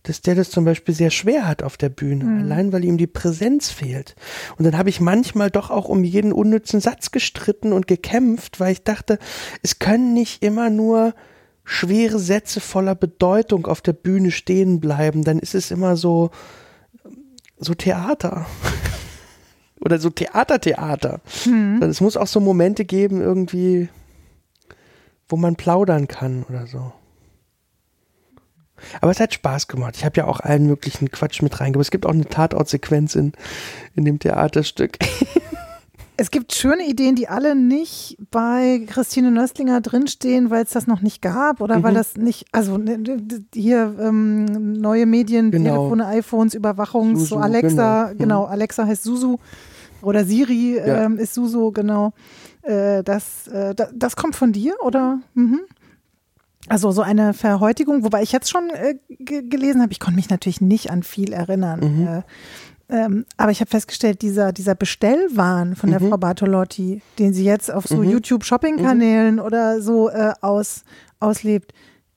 dass der das zum Beispiel sehr schwer hat auf der Bühne, Mhm. allein weil ihm die Präsenz fehlt. Und dann habe ich manchmal doch auch um jeden unnützen Satz gestritten und gekämpft, weil ich dachte, es können nicht immer nur schwere Sätze voller Bedeutung auf der Bühne stehen bleiben, dann ist es immer so, so Theater. Oder so Theatertheater. Sondern Es muss auch so Momente geben, irgendwie, wo man plaudern kann oder so. Aber es hat Spaß gemacht. Ich habe ja auch allen möglichen Quatsch mit reingebracht. Es gibt auch eine Tatortsequenz in, in dem Theaterstück. Es gibt schöne Ideen, die alle nicht bei Christine Nöstlinger drinstehen, weil es das noch nicht gab oder weil Mhm. das nicht, also ne, hier ähm, neue Medien, Genau. Telefone, iPhones, Überwachungs, so Susu, Alexa, genau. genau. Alexa heißt Susu oder Siri Ja. ähm, ist Susu, genau. Äh, das, äh, da, das kommt von dir oder? Mhm. Also so eine Verhäutigung, wobei ich jetzt schon äh, ge- gelesen habe, ich konnte mich natürlich nicht an viel erinnern. Mhm. Äh, ähm, aber ich habe festgestellt, dieser, dieser Bestellwahn von der Mhm. Frau Bartolotti, den sie jetzt auf so Mhm. YouTube-Shopping-Kanälen oder so äh, aus, auslebt,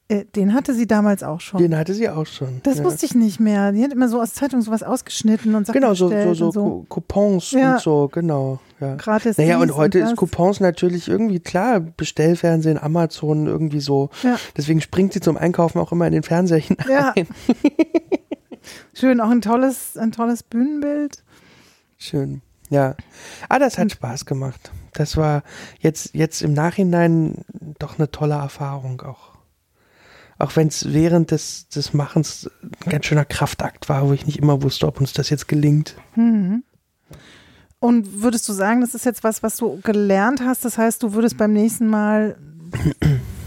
den hatte sie damals auch schon. Den hatte sie auch schon. das ja. wusste ich nicht mehr. Die hat immer so aus Zeitung sowas ausgeschnitten und Sachen Genau, so, so, so, und so. Cou- Coupons Ja. und so, genau. Ja. Gratis Naja, und heute und ist. Coupons natürlich irgendwie klar, Bestellfernsehen, Amazon, irgendwie so. Ja. Deswegen springt sie zum Einkaufen auch immer in den Fernseher hinein. Ja. Schön, auch ein tolles, ein tolles Bühnenbild. Schön. Ja. Ah, das hat Spaß gemacht. Das war jetzt, jetzt im Nachhinein doch eine tolle Erfahrung auch. Auch wenn es während des, des Machens ein ganz schöner Kraftakt war, wo ich nicht immer wusste, ob uns das jetzt gelingt. Mhm. Und würdest du sagen, das ist jetzt was, was du gelernt hast? Das heißt, du würdest beim nächsten Mal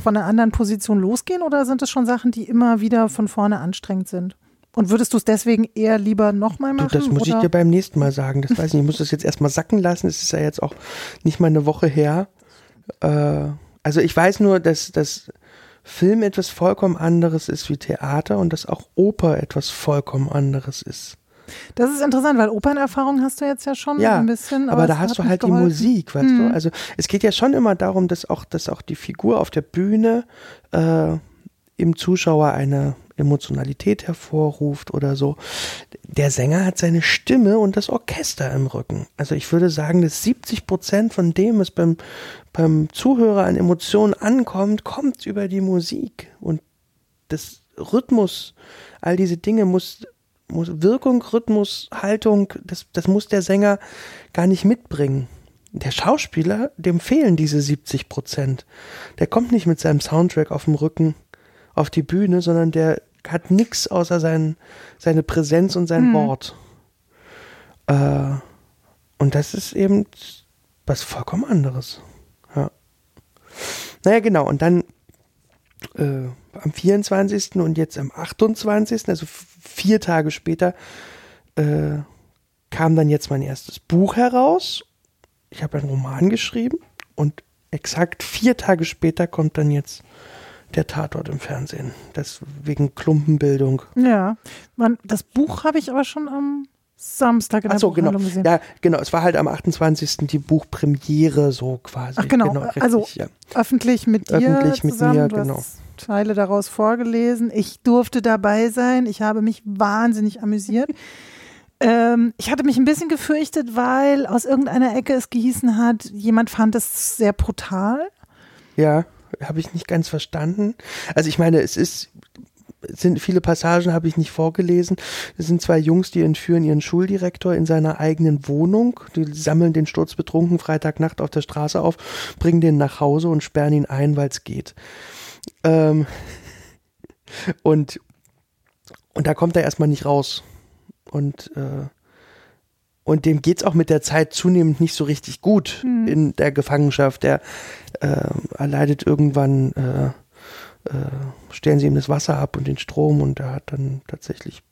von einer anderen Position losgehen oder sind es schon Sachen, die immer wieder von vorne anstrengend sind? Und würdest du es deswegen eher lieber nochmal machen? Du, das muss oder? ich dir beim nächsten Mal sagen. Das weiß ich nicht. Ich muss das jetzt erstmal sacken lassen. Es ist ja jetzt auch nicht mal eine Woche her. Äh, also ich weiß nur, dass das Film etwas vollkommen anderes ist wie Theater und dass auch Oper etwas vollkommen anderes ist. Das ist interessant, weil Opernerfahrung hast du jetzt ja schon Ja, ein bisschen. aber, da es hast du halt die. Musik, weißt Mhm. du? Also es geht ja schon immer darum, dass auch, dass auch die Figur auf der Bühne äh, im Zuschauer eine Emotionalität hervorruft oder so. Der Sänger hat seine Stimme und das Orchester im Rücken. Also ich würde sagen, dass 70 Prozent von dem, was beim, beim Zuhörer an Emotionen ankommt, kommt über die Musik. Und das Rhythmus, all diese Dinge muss, muss Wirkung, Rhythmus, Haltung, das, das muss der Sänger gar nicht mitbringen. Der Schauspieler, dem fehlen diese 70 Prozent. Der kommt nicht mit seinem Soundtrack auf dem Rücken auf die Bühne, sondern der hat nichts außer sein, seine Präsenz und sein Hm. Wort. Äh, und das ist eben was vollkommen anderes. Ja. Naja, genau. Und dann äh, am 24. und jetzt am 28., also vier Tage später, äh, kam dann jetzt mein erstes Buch heraus. Ich habe einen Roman geschrieben und exakt vier Tage später kommt dann jetzt der Tatort im Fernsehen. Das wegen Klumpenbildung. Ja, man, das Buch habe ich aber schon am Samstag in der Ach so, genau. Gesehen. Ja, genau. Es war halt am 28. die Buchpremiere so quasi. Ach genau, richtig, also ja. öffentlich mit dir Öffentlich mit zusammen. mir, du genau. Teile daraus vorgelesen. Ich durfte dabei sein. Ich habe mich wahnsinnig amüsiert. ähm, ich hatte mich ein bisschen gefürchtet, weil aus irgendeiner Ecke es gehießen hat, jemand fand es sehr brutal. Ja, habe ich nicht ganz verstanden. Also ich meine, es ist sind viele Passagen habe ich nicht vorgelesen. Es sind zwei Jungs, die entführen ihren Schuldirektor in seiner eigenen Wohnung. Die sammeln den sturzbetrunken Freitagnacht auf der Straße auf, bringen den nach Hause und sperren ihn ein, weil es geht. Ähm und, und da kommt er erstmal nicht raus. Und, äh, und dem geht's auch mit der Zeit zunehmend nicht so richtig gut Mhm. in der Gefangenschaft. Der äh, erleidet irgendwann, äh, äh, stellen sie ihm das Wasser ab und den Strom und er hat dann tatsächlich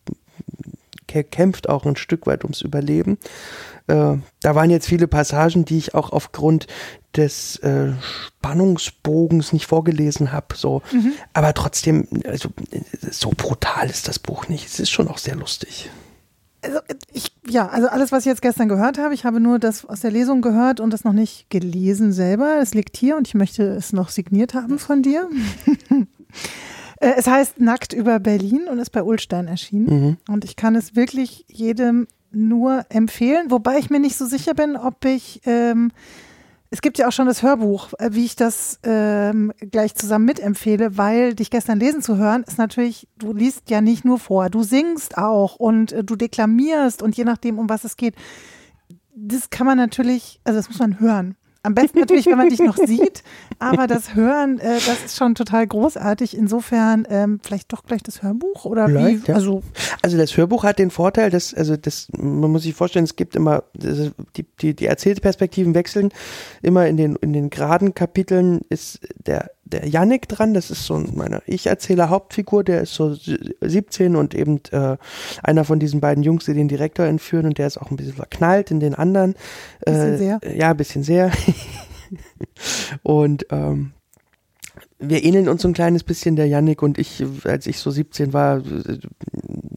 kä- kämpft auch ein Stück weit ums Überleben. Äh, da waren jetzt viele Passagen, die ich auch aufgrund des äh, Spannungsbogens nicht vorgelesen habe. So, Mhm. aber trotzdem, also so brutal ist das Buch nicht. Es ist schon auch sehr lustig. Also ich, ja, also alles, was ich jetzt gestern gehört habe, ich habe nur das aus der Lesung gehört und das noch nicht gelesen selber. Es liegt hier und ich möchte es noch signiert haben von dir. Äh, es heißt Nackt über Berlin und ist bei Ulstein erschienen. Mhm. Und ich kann es wirklich jedem nur empfehlen, wobei ich mir nicht so sicher bin, ob ich, ähm, es gibt ja auch schon das Hörbuch, äh, wie ich das ähm, gleich zusammen mitempfehle, weil dich gestern lesen zu hören, ist natürlich, du liest ja nicht nur vor, du singst auch und äh, du deklamierst und je nachdem, um was es geht, das kann man natürlich, also das muss man hören. Am besten natürlich, wenn man dich noch sieht, aber das Hören, äh, das ist schon total großartig. Insofern ähm, vielleicht doch gleich das Hörbuch oder Vielleicht, wie? ja. Also Also das Hörbuch hat den Vorteil, dass, also das, man muss sich vorstellen, es gibt immer, die, die, die erzählte Perspektiven wechseln. Immer in den, in den geraden Kapiteln ist der, der Yannick dran, das ist so meine Ich-Erzähler Hauptfigur, der ist so 17 und eben äh, einer von diesen beiden Jungs, die den Direktor entführen und der ist auch ein bisschen verknallt in den anderen. Bisschen äh, sehr. Ja, ein bisschen sehr. und ähm, wir ähneln uns so ein kleines bisschen, der Yannick und ich, als ich so 17 war,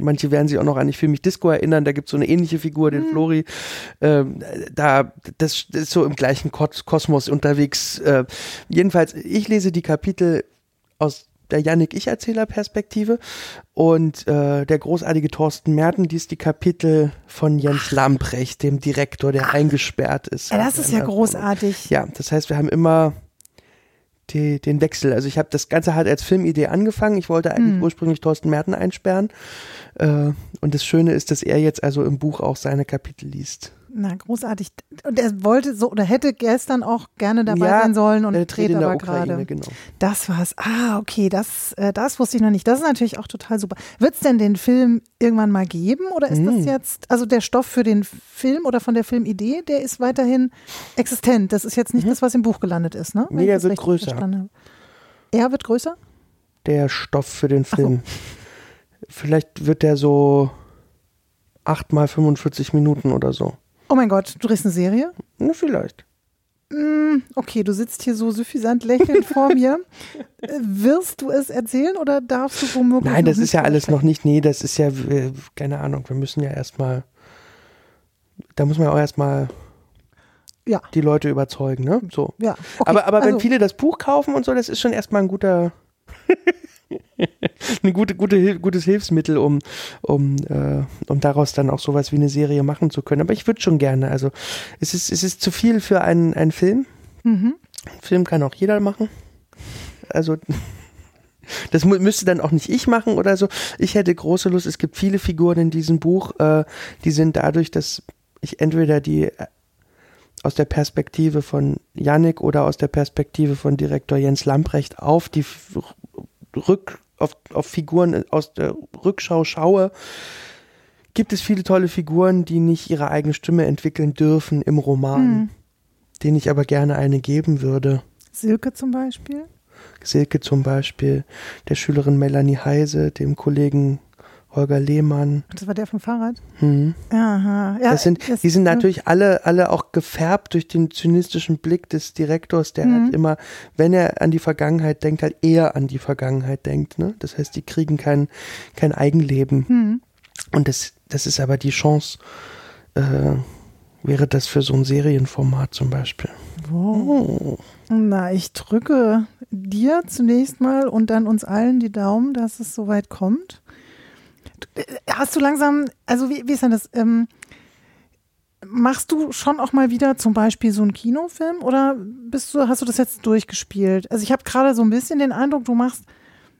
manche werden sich auch noch an Ich fühle mich Disco erinnern, da gibt es so eine ähnliche Figur, den Flori, ähm, da, das, das ist so im gleichen Kos- Kosmos unterwegs. Äh, jedenfalls, ich lese die Kapitel aus der Yannick-Ich-Erzähler-Perspektive und äh, der großartige Thorsten Merten liest die Kapitel von Jens Lamprecht, dem Direktor, der eingesperrt ist. ja, das ist ja großartig. Ja, das heißt, wir haben immer die, den Wechsel. Also ich habe das Ganze halt als Filmidee angefangen. Ich wollte eigentlich Mhm. ursprünglich Thorsten Merten einsperren. Äh, und das Schöne ist, dass er jetzt also im Buch auch seine Kapitel liest. Na, großartig. Und er wollte so oder hätte gestern auch gerne dabei Ja, sein sollen und er dreht aber gerade. genau. Das war's. Ah, okay, das, äh, das wusste ich noch nicht. Das ist natürlich auch total super. Wird es denn den Film irgendwann mal geben oder ist das Mhm. jetzt, also der Stoff für den Film oder von der Filmidee, der ist weiterhin existent. Das ist jetzt nicht das, was im Buch gelandet ist, ne? Wenn Mhm. Nee, der wird größer. Er wird größer? Der Stoff für den Ach so. Film. Vielleicht wird der so 8 mal 45 Minuten oder so. Oh mein Gott, du drehst eine Serie? Na, vielleicht. Mm, Okay, du sitzt hier so suffisant lächelnd vor mir. Wirst du es erzählen oder darfst du womöglich Nein, das ist ja alles noch nicht. Nee, das ist ja, äh, keine Ahnung, wir müssen ja erstmal, da muss man ja auch erstmal Ja. die Leute überzeugen, ne? So. Ja, okay. aber aber wenn also, viele das Buch kaufen und so, das ist schon erstmal ein guter, ein gute, gute, gutes Hilfsmittel, um, um, äh, um daraus dann auch sowas wie eine Serie machen zu können. Aber ich würde schon gerne. Also es ist, es ist zu viel für einen, einen Film. Mhm. Film kann auch jeder machen. Also das müsste dann auch nicht ich machen oder so. Ich hätte große Lust. Es gibt viele Figuren in diesem Buch, äh, die sind dadurch, dass ich entweder die äh, aus der Perspektive von Yannick oder aus der Perspektive von Direktor Jens Lamprecht auf die Rück, auf, auf Figuren aus der Rückschau schaue, gibt es viele tolle Figuren, die nicht ihre eigene Stimme entwickeln dürfen im Roman, Mhm. denen ich aber gerne eine geben würde. Silke zum Beispiel. Silke zum Beispiel, der Schülerin Melanie Heise, dem Kollegen Holger Lehmann. Das war der vom Fahrrad. Hm. Aha. Ja, Das sind, das- die sind natürlich alle, alle auch gefärbt durch den zynistischen Blick des Direktors, der Mhm. halt immer, wenn er an die Vergangenheit denkt, halt eher an die Vergangenheit denkt. Ne? Das heißt, die kriegen kein, kein Eigenleben. Hm. Und das, das ist aber die Chance, äh, wäre das für so ein Serienformat zum Beispiel. Wow. Na, ich drücke dir zunächst mal und dann uns allen die Daumen, dass es soweit kommt. Hast du langsam, also wie, wie ist denn das? Ähm, machst du schon auch mal wieder zum Beispiel so einen Kinofilm oder bist du, hast du das jetzt durchgespielt? Also ich habe gerade so ein bisschen den Eindruck, du machst,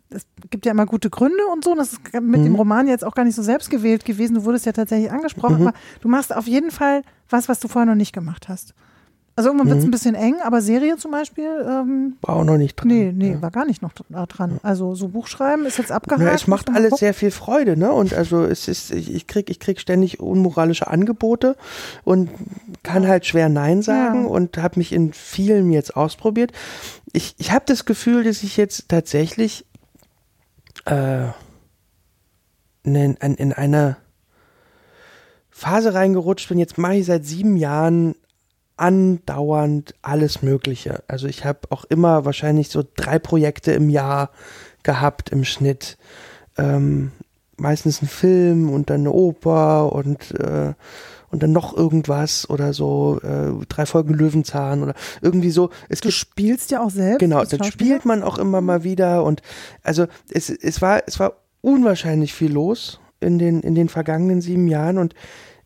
es gibt ja immer gute Gründe und so, und das ist mit Mhm. dem Roman jetzt auch gar nicht so selbstgewählt gewesen, du wurdest ja tatsächlich angesprochen, Mhm. aber du machst auf jeden Fall was, was du vorher noch nicht gemacht hast. Also irgendwann wird es Mhm. ein bisschen eng, aber Serie zum Beispiel, ähm, War auch noch nicht dran. nee, nee, Ja. war gar nicht noch dr- dran. Also so Buchschreiben ist jetzt abgehakt. Ja, es macht alles gucken. sehr viel Freude, ne? Und also es ist, ich, krieg, ich krieg ständig unmoralische Angebote und kann halt schwer Nein sagen Ja. und habe mich in vielen jetzt ausprobiert. Ich, ich habe das Gefühl, dass ich jetzt tatsächlich äh, in, in, in eine Phase reingerutscht bin. Jetzt mache ich seit sieben Jahren andauernd alles Mögliche. Also ich habe auch immer wahrscheinlich so drei Projekte im Jahr gehabt im Schnitt. Ähm, meistens ein Film und dann eine Oper und, äh, und dann noch irgendwas oder so, äh, drei Folgen Löwenzahn oder irgendwie so. Es Du gibt spielst ja auch selbst. Genau, dann spielt man auch immer mal wieder und also es, es war es war unwahrscheinlich viel los in den in den vergangenen sieben Jahren und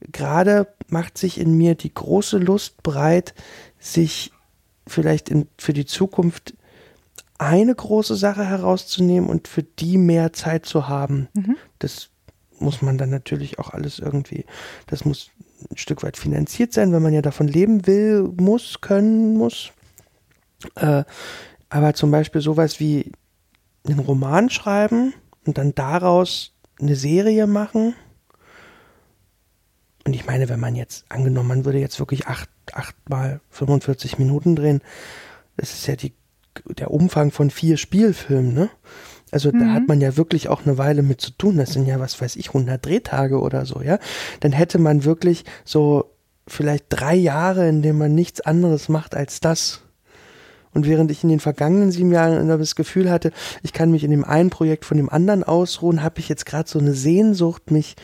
gerade macht sich in mir die große Lust breit, sich vielleicht in, für die Zukunft eine große Sache herauszunehmen und für die mehr Zeit zu haben. Mhm. Das muss man dann natürlich auch alles irgendwie, das muss ein Stück weit finanziert sein, wenn man ja davon leben will, muss, können muss. Äh, aber zum Beispiel sowas wie einen Roman schreiben und dann daraus eine Serie machen. Und ich meine, wenn man jetzt, angenommen, man würde jetzt wirklich acht, acht mal 45 Minuten drehen, das ist ja die, der Umfang von vier Spielfilmen, ne? Also da hat man ja wirklich auch eine Weile mit zu tun. Das sind ja, was weiß ich, 100 Drehtage oder so, ja. Dann hätte man wirklich so vielleicht drei Jahre, in denen man nichts anderes macht als das. Und während ich in den vergangenen sieben Jahren das Gefühl hatte, ich kann mich in dem einen Projekt von dem anderen ausruhen, habe ich jetzt gerade so eine Sehnsucht, mich,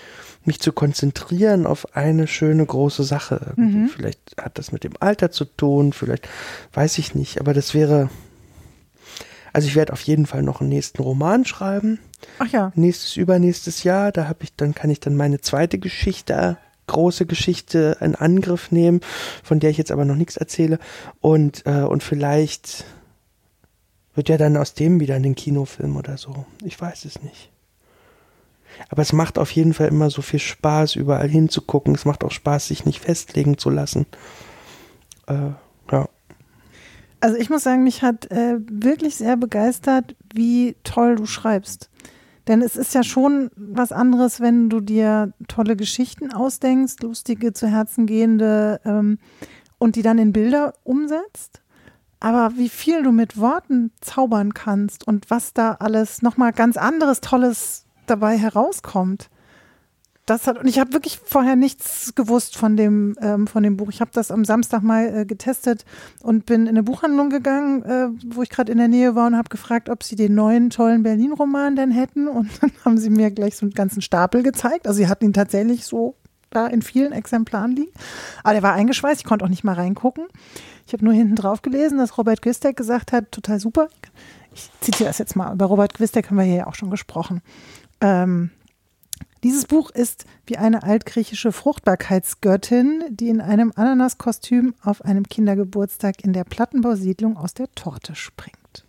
mich zu konzentrieren auf eine schöne große Sache. irgendwie. Vielleicht hat das mit dem Alter zu tun, vielleicht weiß ich nicht, aber das wäre. Also ich werde auf jeden Fall noch einen nächsten Roman schreiben. Ach ja. Nächstes, übernächstes Jahr, da habe ich, dann kann ich dann meine zweite Geschichte, große Geschichte in Angriff nehmen, von der ich jetzt aber noch nichts erzähle. Und, äh, und vielleicht wird ja dann aus dem wieder ein Kinofilm oder so. Ich weiß es nicht. Aber es macht auf jeden Fall immer so viel Spaß, überall hinzugucken. Es macht auch Spaß, sich nicht festlegen zu lassen. Äh, ja. Also ich muss sagen, mich hat äh, wirklich sehr begeistert, wie toll du schreibst. Denn es ist ja schon was anderes, wenn du dir tolle Geschichten ausdenkst, lustige, zu Herzen gehende ähm, und die dann in Bilder umsetzt, aber wie viel du mit Worten zaubern kannst und was da alles nochmal ganz anderes, Tolles dabei herauskommt. Das hat, und ich habe wirklich vorher nichts gewusst von dem, ähm, von dem Buch. Ich habe das am Samstag mal äh, getestet und bin in eine Buchhandlung gegangen, äh, wo ich gerade in der Nähe war und habe gefragt, ob sie den neuen tollen Berlin-Roman denn hätten. Und dann haben sie mir gleich so einen ganzen Stapel gezeigt. Also sie hatten ihn tatsächlich so da in vielen Exemplaren liegen. Aber der war eingeschweißt, ich konnte auch nicht mal reingucken. Ich habe nur hinten drauf gelesen, dass Robert Gwistek gesagt hat, total super. Ich zitiere das jetzt mal. Über Robert Gwistek haben wir hier ja auch schon gesprochen. Ähm, dieses Buch ist wie eine altgriechische Fruchtbarkeitsgöttin, die in einem Ananaskostüm auf einem Kindergeburtstag in der Plattenbausiedlung aus der Torte springt.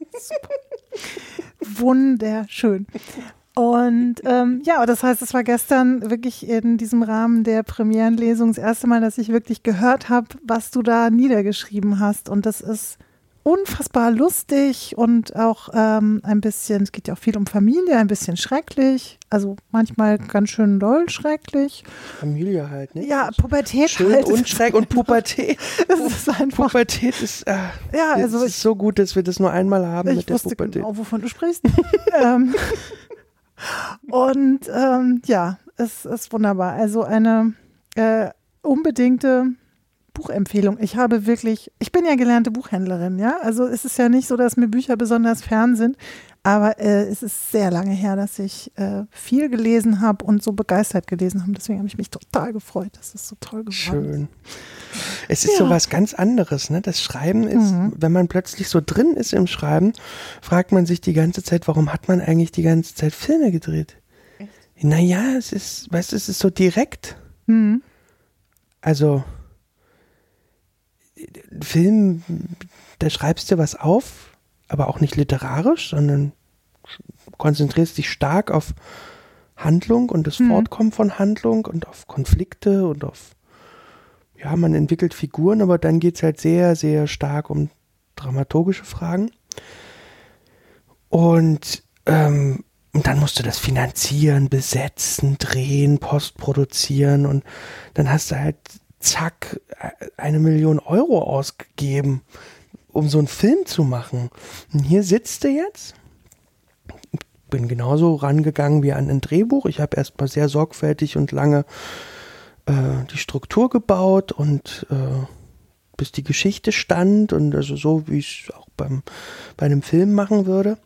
Wunderschön. Und ähm, ja, das heißt, es war gestern wirklich in diesem Rahmen der Premierenlesung das erste Mal, dass ich wirklich gehört habe, was du da niedergeschrieben hast. Und das ist unfassbar lustig und auch ähm, ein bisschen, es geht ja auch viel um Familie, ein bisschen schrecklich. Also manchmal ganz schön doll schrecklich. Familie halt, ne? Ja, Pubertät Schön halt. und schreck und Pubertät. Das ist einfach. Pubertät ist, äh, Ja, also es ich- ist so gut, dass wir das nur einmal haben Ich mit der wusste Pubertät. genau, wovon du sprichst. ähm, und ähm, ja, es ist wunderbar. Also eine äh, unbedingte Buchempfehlung. Ich habe wirklich, ich bin ja gelernte Buchhändlerin, ja. Also es ist ja nicht so, dass mir Bücher besonders fern sind, aber äh, es ist sehr lange her, dass ich äh, viel gelesen habe und so begeistert gelesen habe. Deswegen habe ich mich total gefreut, dass es so toll geworden ist. Schön. Es ist Ja. so was ganz anderes, ne? Das Schreiben ist, Mhm. wenn man plötzlich so drin ist im Schreiben, fragt man sich die ganze Zeit, warum hat man eigentlich die ganze Zeit Filme gedreht? Naja, es ist, weißt du, es ist so direkt. Mhm. Also, Film, da schreibst du was auf, aber auch nicht literarisch, sondern konzentrierst dich stark auf Handlung und das Mhm. Fortkommen von Handlung und auf Konflikte und auf, ja, man entwickelt Figuren, aber dann geht es halt sehr, sehr stark um dramaturgische Fragen. Und, ähm, und dann musst du das finanzieren, besetzen, drehen, postproduzieren und dann hast du halt zack eine Million Euro ausgegeben, um so einen Film zu machen. Und hier sitzt du jetzt. Bin genauso rangegangen wie an ein Drehbuch. Ich habe erstmal sehr sorgfältig und lange äh, die Struktur gebaut und äh, bis die Geschichte stand und also so, wie ich es auch beim, bei einem Film machen würde.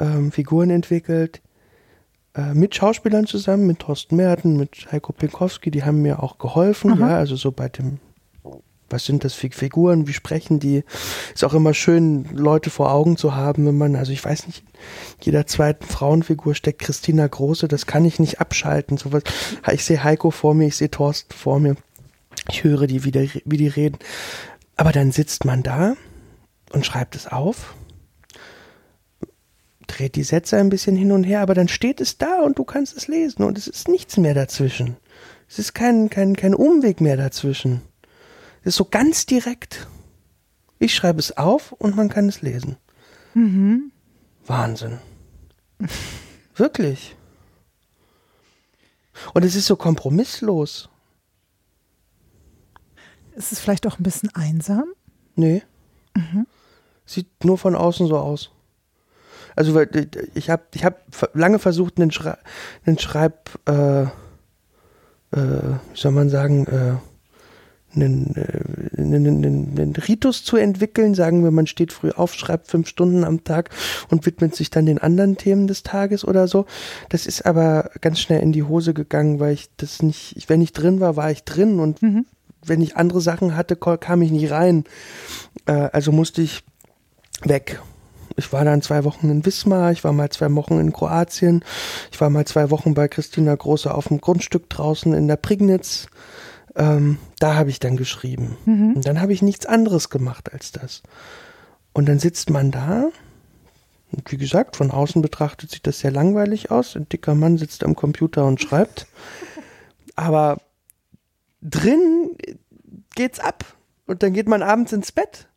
Ähm, Figuren entwickelt, äh, mit Schauspielern zusammen, mit Thorsten Merten, mit Heiko Pinkowski, die haben mir auch geholfen, Aha. ja, also so bei dem, was sind das für Figuren, wie sprechen die, ist auch immer schön, Leute vor Augen zu haben, wenn man, also ich weiß nicht, jeder zweiten Frauenfigur steckt Christina Große, das kann ich nicht abschalten, sowas, ich sehe Heiko vor mir, ich sehe Thorsten vor mir, ich höre die, wie, der, wie die reden, aber dann sitzt man da und schreibt es auf dreht die Sätze ein bisschen hin und her, aber dann steht es da und du kannst es lesen und es ist nichts mehr dazwischen. Es ist kein, kein, kein Umweg mehr dazwischen. Es ist so ganz direkt. Ich schreibe es auf und man kann es lesen. Mhm. Wahnsinn. Wirklich. Und es ist so kompromisslos. Ist es vielleicht auch ein bisschen einsam? Nee. Mhm. Sieht nur von außen so aus. Also weil ich habe ich hab lange versucht, einen, Schrei einen Schreib, äh, äh, wie soll man sagen, äh, einen, äh, einen, einen, einen Ritus zu entwickeln. Sagen wir, man steht früh auf, schreibt fünf Stunden am Tag und widmet sich dann den anderen Themen des Tages oder so. Das ist aber ganz schnell in die Hose gegangen, weil ich das nicht, ich, wenn ich drin war, war ich drin und wenn ich andere Sachen hatte, kam ich nicht rein. Äh, also musste ich weg. Ich war dann zwei Wochen in Wismar, ich war mal zwei Wochen in Kroatien, ich war mal zwei Wochen bei Christina Große auf dem Grundstück draußen in der Prignitz. Ähm, da habe ich dann geschrieben. Mhm. Und dann habe ich nichts anderes gemacht als das. Und dann sitzt man da. Und wie gesagt, von außen betrachtet sieht das sehr langweilig aus. Ein dicker Mann sitzt am Computer und schreibt. Aber drin geht's ab. Und dann geht man abends ins Bett.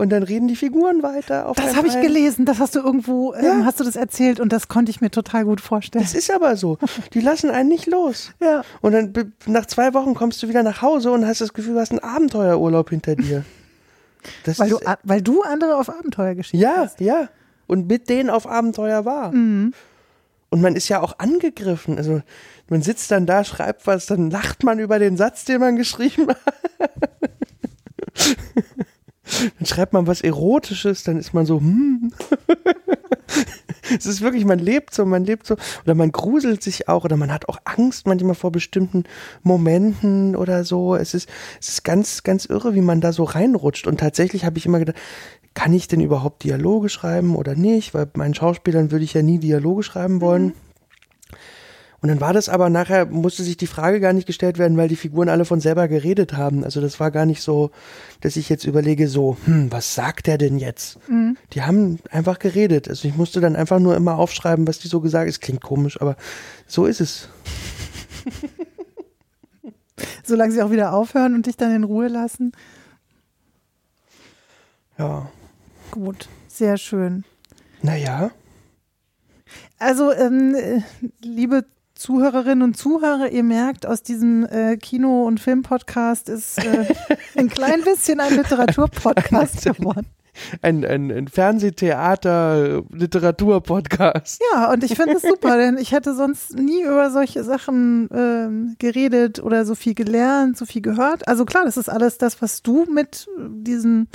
Und dann reden die Figuren weiter. Auf Das habe ich gelesen, das hast du irgendwo, ähm, Ja. hast du das erzählt und das konnte ich mir total gut vorstellen. Das ist aber so. Die lassen einen nicht los. Ja. Und dann nach zwei Wochen kommst du wieder nach Hause und hast das Gefühl, du hast einen Abenteuerurlaub hinter dir. Das Weil du, ist, weil du andere auf Abenteuer geschickt ja, hast. ja. Und mit denen auf Abenteuer war. Mhm. Und man ist ja auch angegriffen. Also man sitzt dann da, schreibt was, dann lacht man über den Satz, den man geschrieben hat. dann schreibt man was Erotisches, dann ist man so, hm. es ist wirklich, man lebt so, man lebt so. Oder man gruselt sich auch oder man hat auch Angst manchmal vor bestimmten Momenten oder so. Es ist, es ist ganz, ganz irre, wie man da so reinrutscht. Und tatsächlich habe ich immer gedacht, kann ich denn überhaupt Dialoge schreiben oder nicht? Weil meinen Schauspielern würde ich ja nie Dialoge schreiben wollen. Und dann war das aber nachher, musste sich die Frage gar nicht gestellt werden, weil die Figuren alle von selber geredet haben. Also das war gar nicht so, dass ich jetzt überlege, so, hm, was sagt der denn jetzt? Die haben einfach geredet. Also ich musste dann einfach nur immer aufschreiben, was die so gesagt haben. Es klingt komisch, aber so ist es. Solange sie auch wieder aufhören und dich dann in Ruhe lassen. Ja. Gut, sehr schön. Naja. Also, ähm, äh, liebe Zuhörerinnen und Zuhörer, ihr merkt, aus diesem äh, Kino- und Filmpodcast ist äh, ein klein bisschen ein Literaturpodcast geworden. Ein, ein, ein Fernsehtheater-Literatur-Podcast. Ja, und ich finde es super, denn ich hätte sonst nie über solche Sachen ähm, geredet oder so viel gelernt, so viel gehört. Also klar, das ist alles das, was du mit diesen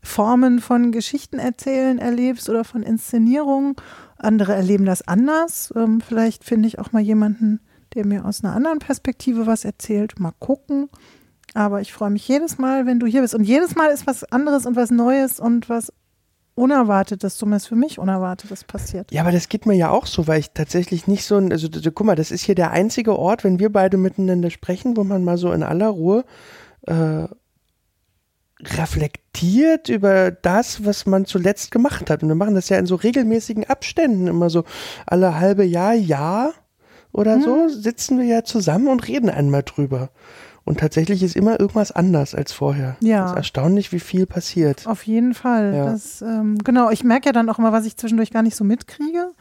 Formen von Geschichten erzählen erlebst oder von Inszenierungen. Andere erleben das anders. Ähm, vielleicht finde ich auch mal jemanden, der mir aus einer anderen Perspektive was erzählt. Mal gucken. Aber ich freue mich jedes Mal, wenn du hier bist. Und jedes Mal ist was anderes und was Neues und was Unerwartetes, zumindest für mich Unerwartetes passiert. Ja, aber das geht mir ja auch so, weil ich tatsächlich nicht so ein, also guck mal, das ist hier der einzige Ort, wenn wir beide miteinander sprechen, wo man mal so in aller Ruhe äh, reflektiert über das, was man zuletzt gemacht hat. Und wir machen das ja in so regelmäßigen Abständen, immer so alle halbe Jahr, Jahr oder so, sitzen wir ja zusammen und reden einmal drüber. Und tatsächlich ist immer irgendwas anders als vorher. Ja. Das ist erstaunlich, wie viel passiert. Auf jeden Fall. Ja. Das, ähm, genau, ich merke ja dann auch immer, was ich zwischendurch gar nicht so mitkriege,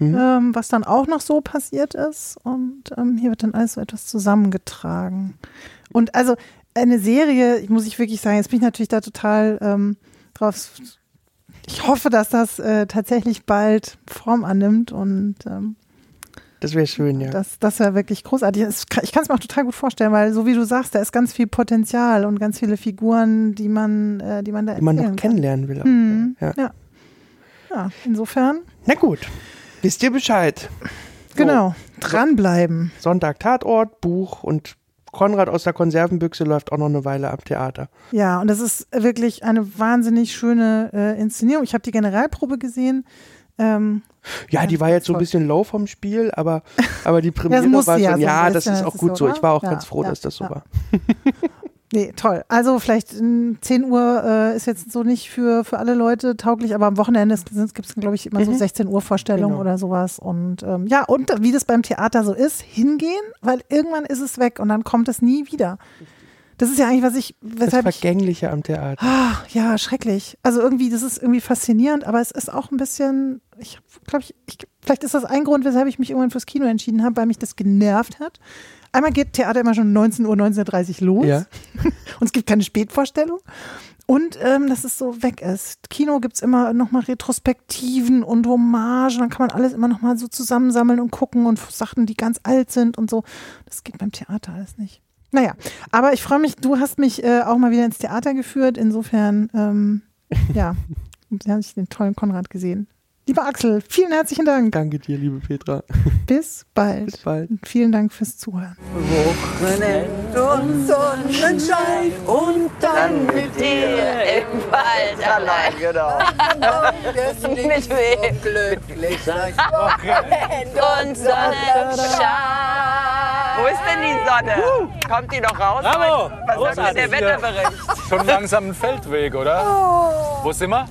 Mhm. ähm, was dann auch noch so passiert ist. Und ähm, hier wird dann alles so etwas zusammengetragen. Und also eine Serie, ich muss ich wirklich sagen, jetzt bin ich natürlich da total ähm, drauf. Ich hoffe, dass das äh, tatsächlich bald Form annimmt und ähm, Das wäre schön, ja. das, das wäre wirklich großartig. Es Ich kann es mir auch total gut vorstellen, weil so wie du sagst, da ist ganz viel Potenzial und ganz viele Figuren, die man, äh, die man da die man noch kann. kennenlernen will. Mhm. Ja. Ja. ja, insofern, Na gut, wisst ihr Bescheid. genau, dranbleiben. Sonntag Tatort, Buch und Konrad aus der Konservenbüchse läuft auch noch eine Weile am Theater. Ja, und das ist wirklich eine wahnsinnig schöne äh, Inszenierung. Ich habe die Generalprobe gesehen. Ähm, Ja, die war jetzt so ein bisschen low vom Spiel, aber, aber die Premiere war ja so ein ja, das ist auch gut so, so. Ich war auch Ja, ganz froh, ja, dass das so ja. war. nee, toll. Also vielleicht ähm, 10 Uhr äh, ist jetzt so nicht für, für alle Leute tauglich, aber am Wochenende gibt es, glaube ich, immer so 16 Uhr Vorstellungen Genau. oder sowas. Und ähm, ja, und wie das beim Theater so ist, hingehen, weil irgendwann ist es weg und dann kommt es nie wieder. Das ist ja eigentlich, was ich, Das weshalb ich Vergängliche am Theater. Ah, ja, schrecklich. Also irgendwie, das ist irgendwie faszinierend, aber es ist auch ein bisschen, ich glaube, ich, ich, vielleicht ist das ein Grund, weshalb ich mich irgendwann fürs Kino entschieden habe, weil mich das genervt hat. Einmal geht Theater immer schon 19 Uhr, 19.30 Uhr los Ja. und es gibt keine Spätvorstellung. Und ähm, dass es so weg ist. Kino gibt es immer nochmal Retrospektiven und Hommagen, dann kann man alles immer nochmal so zusammensammeln und gucken und Sachen, die ganz alt sind und so. Das geht beim Theater alles nicht. Naja, aber ich freue mich, du hast mich äh, auch mal wieder ins Theater geführt. Insofern, ähm, ja, da habe ich den tollen Konrad gesehen. Lieber Axel, vielen herzlichen Dank. Danke dir, liebe Petra. Bis bald. Bis bald. Und vielen Dank fürs Zuhören. und Sonnenschein und dann mit dir im Wald allein. Genau. mit wem? Glücklich sein. Und Sonnenschein. Wo ist denn die Sonne? Kommt die noch raus? Bravo! Was sagt denn der. Wetterbericht? Schon langsam ein Feldweg, oder? Wo sind wir?